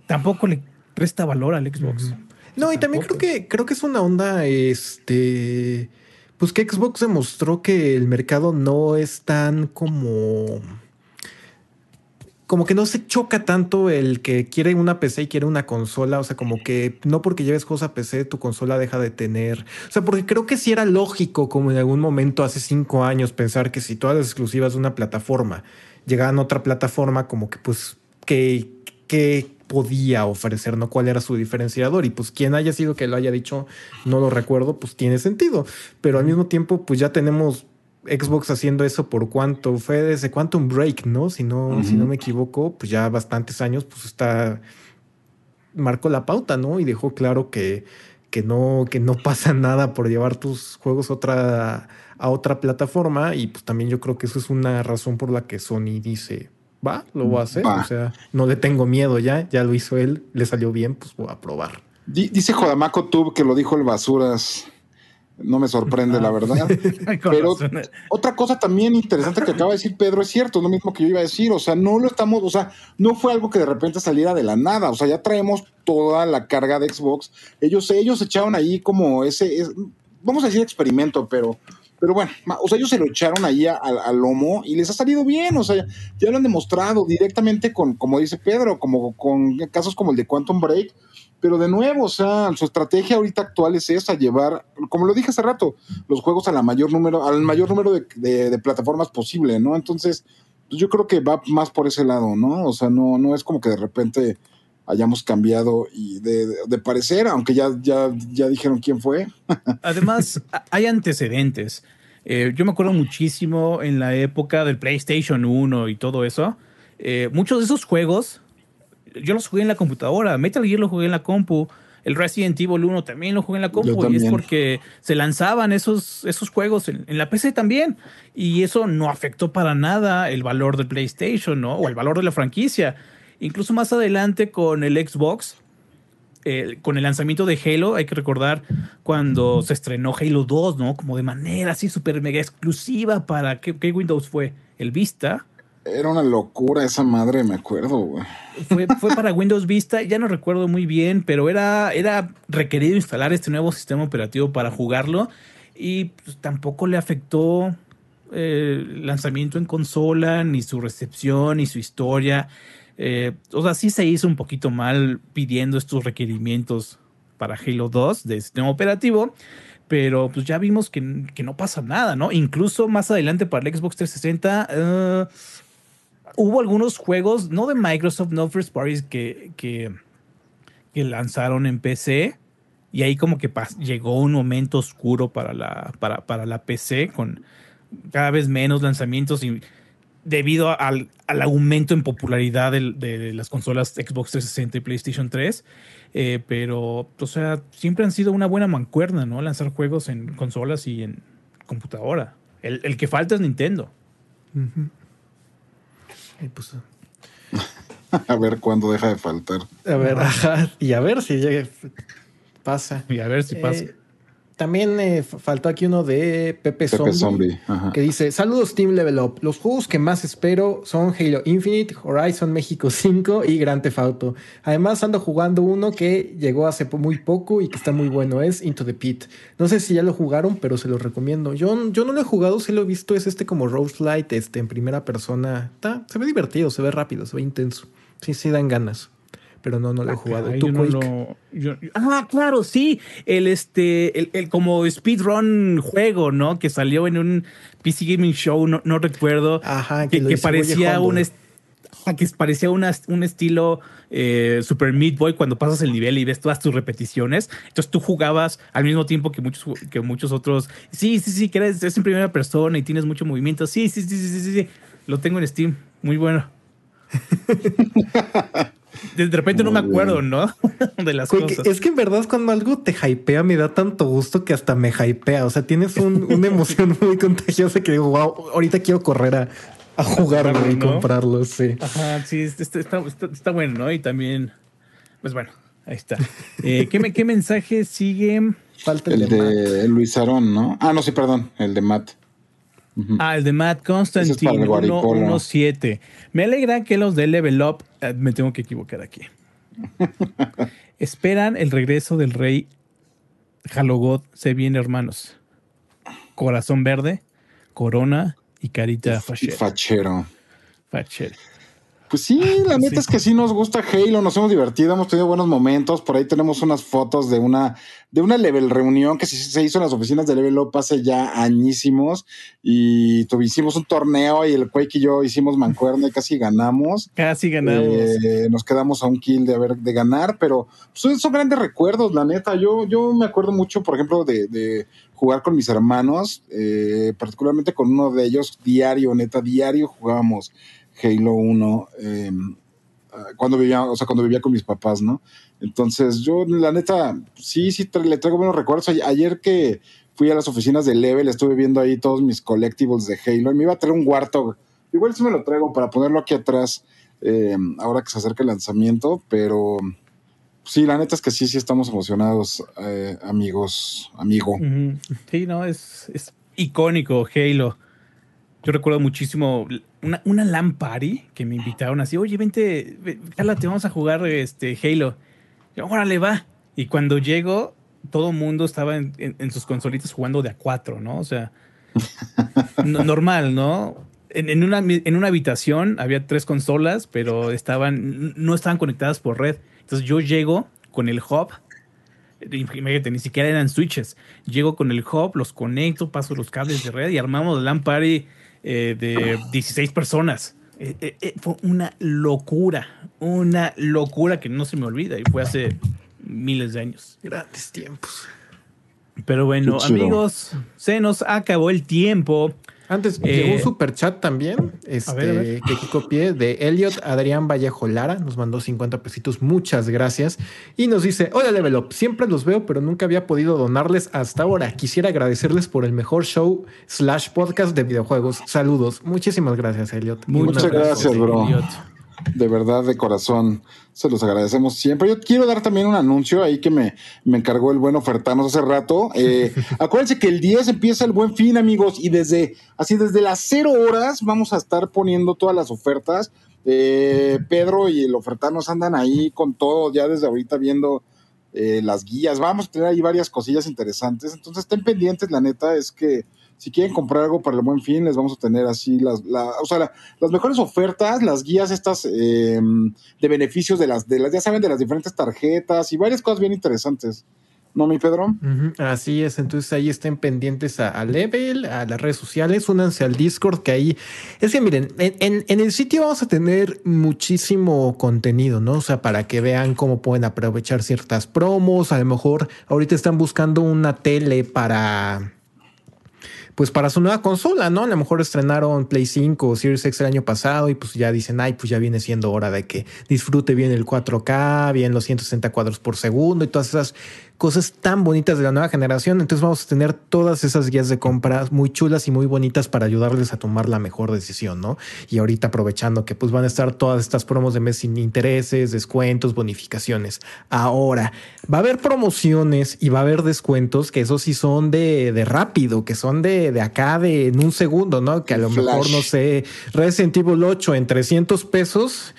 tampoco le presta valor al Xbox. No, y también creo que creo que es una onda, este, pues que Xbox demostró que el mercado no es tan como como que no se choca tanto el que quiere una PC y quiere una consola. O sea, como que no porque lleves cosas a PC, tu consola deja de tener. O sea, porque creo que sí era lógico, como en algún momento hace cinco años, pensar que si todas las exclusivas de una plataforma llegaban a otra plataforma, como que pues que, que podía ofrecer, ¿no? ¿Cuál era su diferenciador? Y pues quien haya sido que lo haya dicho, no lo recuerdo, pues tiene sentido. Pero al mismo tiempo, pues ya tenemos Xbox haciendo eso por cuánto fue desde Quantum Break, ¿no? Si no, si no me equivoco, pues ya bastantes años, pues está marcó la pauta, ¿no? Y dejó claro que, que no, que no [laughs] pasa nada por llevar tus juegos a otra, a otra plataforma. Y pues también yo creo que eso es una razón por la que Sony dice, va, lo voy a hacer. O sea, no le tengo miedo ya, ya lo hizo él, le salió bien, pues voy a probar. Dice Jodamaco Tube que lo dijo el Basuras no me sorprende, la verdad. [laughs] Pero otra cosa también interesante que acaba de decir Pedro es cierto, es lo mismo que yo iba a decir. O sea, no lo estamos, o sea, no fue algo que de repente saliera de la nada. O sea, ya traemos toda la carga de Xbox. Ellos, ellos echaron ahí como ese, vamos a decir experimento, pero, pero bueno, o sea, ellos se lo echaron ahí al lomo y les ha salido bien. O sea, ya lo han demostrado directamente con, como dice Pedro, como con casos como el de Quantum Break pero de nuevo, o sea, su estrategia ahorita actual es esa, llevar, como lo dije hace rato, los juegos a la mayor número, al mayor número de, plataformas posible, ¿no? Entonces, pues yo creo que va más por ese lado, ¿no? O sea, no, no es como que de repente hayamos cambiado y de, parecer, aunque ya, ya, ya dijeron quién fue. [laughs] Además, hay antecedentes. Eh, yo me acuerdo muchísimo en la época del PlayStation 1 y todo eso. Eh, muchos de esos juegos yo los jugué en la computadora. Metal Gear lo jugué en la compu. El Resident Evil 1 también lo jugué en la compu. Y es porque se lanzaban esos, esos juegos en, la PC también. Y eso no afectó para nada el valor del PlayStation, ¿no? O el valor de la franquicia. Incluso más adelante con el Xbox, con el lanzamiento de Halo, hay que recordar cuando se estrenó Halo 2, ¿no? Como de manera así súper mega exclusiva para. ¿qué, ¿Qué Windows fue? El Vista. Era una locura esa madre, me acuerdo, güey. [laughs] Fue, para Windows Vista, ya no recuerdo muy bien, pero era, era requerido instalar este nuevo sistema operativo para jugarlo y pues, tampoco le afectó eh, el lanzamiento en consola, ni su recepción, ni su historia. Eh, o sea, sí se hizo un poquito mal pidiendo estos requerimientos para Halo 2 de sistema operativo, pero pues ya vimos que, no pasa nada, ¿no? Incluso más adelante para el Xbox 360 hubo algunos juegos, no de Microsoft, no First Parties, que, que, lanzaron en PC. Y ahí como que llegó un momento oscuro para la, para, para la PC con cada vez menos lanzamientos y debido al, aumento en popularidad de, las consolas Xbox 360 y PlayStation 3. Eh, pero, o sea, siempre han sido una buena mancuerna, ¿no? Lanzar juegos en consolas y en computadora. El, que falta es Nintendo. Pues, [laughs] a ver cuándo deja de faltar. A ver, ajá, y a ver si llega, pasa. Y a ver si pasa. Eh, también eh, faltó aquí uno de Pepe, Zombie, que dice: Saludos, Team Level Up. Los juegos que más espero son Halo Infinite, Horizon México [laughs] 5 y Grand Theft Auto. Además, ando jugando uno que llegó hace muy poco y que está muy bueno: es Into the Pit. No sé si ya lo jugaron, pero se los recomiendo. Yo, yo no lo he jugado, sí lo he visto. Es este como Rose Light, este, en primera persona. Está, se ve divertido, se ve rápido, se ve intenso. Sí, sí, dan ganas pero no, no lo he ah, jugado. ah, claro, sí. El este, el, el, como speedrun juego, ¿no? Que salió en un PC Gaming Show, no, no recuerdo. Ajá, que, parecía un que parecía un estilo eh, Super Meat Boy cuando pasas el nivel y ves todas tus repeticiones. Entonces tú jugabas al mismo tiempo que muchos, que muchos otros. Sí, sí, sí, que eres, es en primera persona y tienes mucho movimiento. Sí, sí, sí, sí, sí, sí. Lo tengo en Steam. Muy bueno. [laughs] De repente no me acuerdo, ¿no? [laughs] de las cosas. Es que en verdad cuando algo te hypea me da tanto gusto que hasta me hypea. O sea, tienes una [laughs] emoción muy contagiosa que digo, wow, ahorita quiero correr a a jugarlo y comprarlo, sí. Ajá, sí, está, está, está, bueno, ¿no? Y también, pues bueno, ahí está. Eh, ¿qué, ¿qué, mensaje sigue? Falta el, de, Luis Arón, ¿no? Ah, no, sí, perdón, el de Matt. Ah, el de Matt Constantine 117. Me alegra que los de Level Up, me tengo que equivocar aquí. [laughs] Esperan el regreso del rey Halogot. Se viene, hermanos. Corazón verde, corona y carita fachero. Fachero. Fachero. Pues sí, la [laughs] neta es que sí nos gusta Halo, nos hemos divertido, hemos tenido buenos momentos. Por ahí tenemos unas fotos de una, de una level reunión que se, hizo en las oficinas de Level Up hace ya añísimos. Y hicimos un torneo y el Quake y yo hicimos mancuerna y casi ganamos. Casi ganamos. Eh, nos quedamos a un kill de haber de ganar, pero pues, son, grandes recuerdos, la neta. Yo, yo me acuerdo mucho, por ejemplo, de, jugar con mis hermanos, eh, particularmente con uno de ellos, diario, neta, diario jugábamos. Halo 1 em, ah, cuando vivía, o sea, cuando vivía con mis papás, ¿no? Entonces, yo, la neta, sí, sí, le traigo buenos recuerdos. Ayer que fui a las oficinas de Level, estuve viendo ahí todos mis collectibles de Halo y me iba a traer un Warthog. Igual sí me lo traigo para ponerlo aquí atrás em, ahora que se acerca el lanzamiento, pero sí, la neta es que sí, sí estamos emocionados, eh, amigos, amigo. Sí, no, es, es icónico Halo. Yo recuerdo muchísimo una, una LAN party que me invitaron así, oye, vente, te vamos a jugar este Halo. Y órale, va. Y cuando llego, todo el mundo estaba en, sus consolitas jugando de a cuatro, ¿no? O sea, [laughs] normal, ¿no? En, una, en una habitación había tres consolas, pero estaban, no estaban conectadas por red. Entonces yo llego con el hub, imagínate, ni siquiera eran switches. Llego con el hub, los conecto, paso los cables de red y armamos la LAN party eh, de 16 personas. Eh, eh, fue una locura, una locura que no se me olvida y fue hace miles de años. Grandes tiempos. Pero bueno, amigos, se nos acabó el tiempo. Antes llegó un super chat también, este, que copié de Elliot Adrián Vallejo Lara, nos mandó 50 pesitos, muchas gracias. Y nos dice, hola Level Up, siempre los veo, pero nunca había podido donarles hasta ahora. Quisiera agradecerles por el mejor show slash podcast de videojuegos. Saludos. Muchísimas gracias, Elliot. Muchas gracias, bro de verdad, de corazón, se los agradecemos siempre. Yo quiero dar también un anuncio ahí que me, me encargó el buen ofertanos hace rato. Eh, [laughs] acuérdense que el 10 empieza el buen fin, amigos, y desde, así desde las cero horas vamos a estar poniendo todas las ofertas. Eh, Pedro y el ofertanos andan ahí con todo, ya desde ahorita viendo eh, las guías. Vamos a tener ahí varias cosillas interesantes. Entonces estén pendientes, la neta es que si quieren comprar algo para el buen fin, les vamos a tener así las, o sea, las mejores ofertas, las guías estas eh, de beneficios de las, de las, ya saben, de las diferentes tarjetas y varias cosas bien interesantes. ¿No, mi Pedro? Así es, entonces ahí estén pendientes a, Level, a las redes sociales, únanse al Discord, que ahí es que miren, en, en, el sitio vamos a tener muchísimo contenido, ¿no? O sea, para que vean cómo pueden aprovechar ciertas promos, a lo mejor ahorita están buscando una tele para pues para su nueva consola, ¿no? A lo mejor estrenaron Play 5 o Series X el año pasado y pues ya dicen, ay, pues ya viene siendo hora de que disfrute bien el 4K, bien los 160 cuadros por segundo y todas esas cosas tan bonitas de la nueva generación. Entonces vamos a tener todas esas guías de compras muy chulas y muy bonitas para ayudarles a tomar la mejor decisión, ¿no? Y ahorita aprovechando que pues van a estar todas estas promos de mes sin intereses, descuentos, bonificaciones. Ahora, va a haber promociones y va a haber descuentos que esos sí son de, de rápido, que son de, de acá de en un segundo, ¿no? Que a lo mejor, no sé, Resident Evil 8 en 300 pesos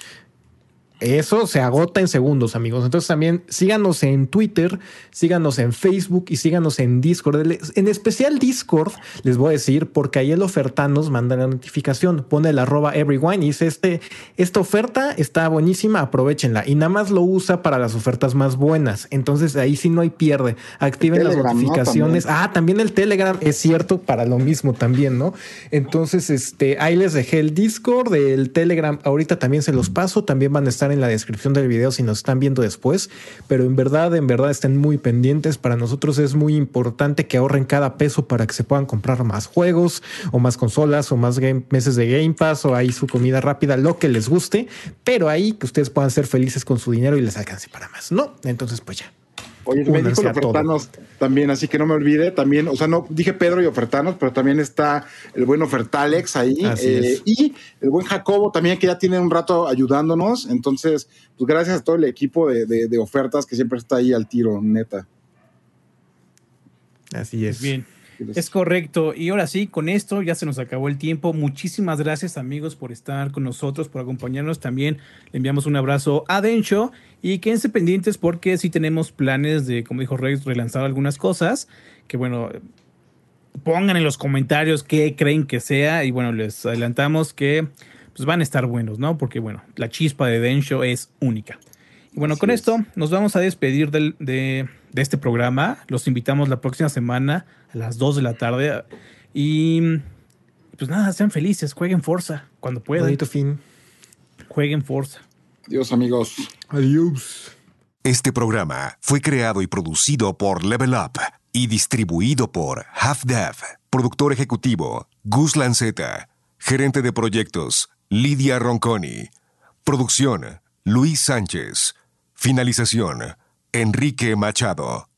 eso se agota en segundos, amigos. Entonces también síganos en Twitter, síganos en Facebook y síganos en Discord. En especial Discord, les voy a decir, porque ahí el oferta nos manda la notificación. Pone el arroba everyone y dice, este, esta oferta está buenísima, aprovechenla. Y nada más lo usa para las ofertas más buenas. Entonces ahí sí no hay pierde. Activen las notificaciones. Ah, también el Telegram es cierto para lo mismo también, ¿no? Entonces, este, ahí les dejé el Discord, el Telegram. Ahorita también se los paso. También van a estar en la descripción del video si nos están viendo después, pero en verdad, en verdad estén muy pendientes. Para nosotros es muy importante que ahorren cada peso para que se puedan comprar más juegos o más consolas o más meses de Game Pass o ahí su comida rápida, lo que les guste, pero ahí que ustedes puedan ser felices con su dinero y les alcance para más, ¿no? Entonces, pues ya. Oye, me dijo el Ofertanos también, así que no me olvide. También, o sea, no dije Pedro y Ofertanos, pero también está el buen Ofertalex ahí. Eh, y el buen Jacobo también, que ya tiene un rato ayudándonos. Entonces, pues gracias a todo el equipo de, de ofertas que siempre está ahí al tiro, neta. Así es. Bien. Es correcto. Y ahora sí, con esto ya se nos acabó el tiempo. Muchísimas gracias amigos por estar con nosotros, por acompañarnos. También le enviamos un abrazo a Dencho y quédense pendientes porque sí tenemos planes de, como dijo Rex, relanzar algunas cosas. Que bueno, pongan en los comentarios qué creen que sea y bueno, les adelantamos que pues van a estar buenos, ¿no? Porque bueno, la chispa de Dencho es única. Y bueno, con esto nos vamos a despedir del, de de este programa. Los invitamos la próxima semana a las 2 de la tarde. Y pues nada, sean felices, jueguen Forza cuando puedan. Bonito fin. Jueguen Forza. Adiós, amigos. Adiós. Este programa fue creado y producido por Level Up y distribuido por Half Dev. Productor ejecutivo Gus Lanceta. Gerente de proyectos Lidia Ronconi. Producción Luis Sánchez. Finalización Enrique Machado.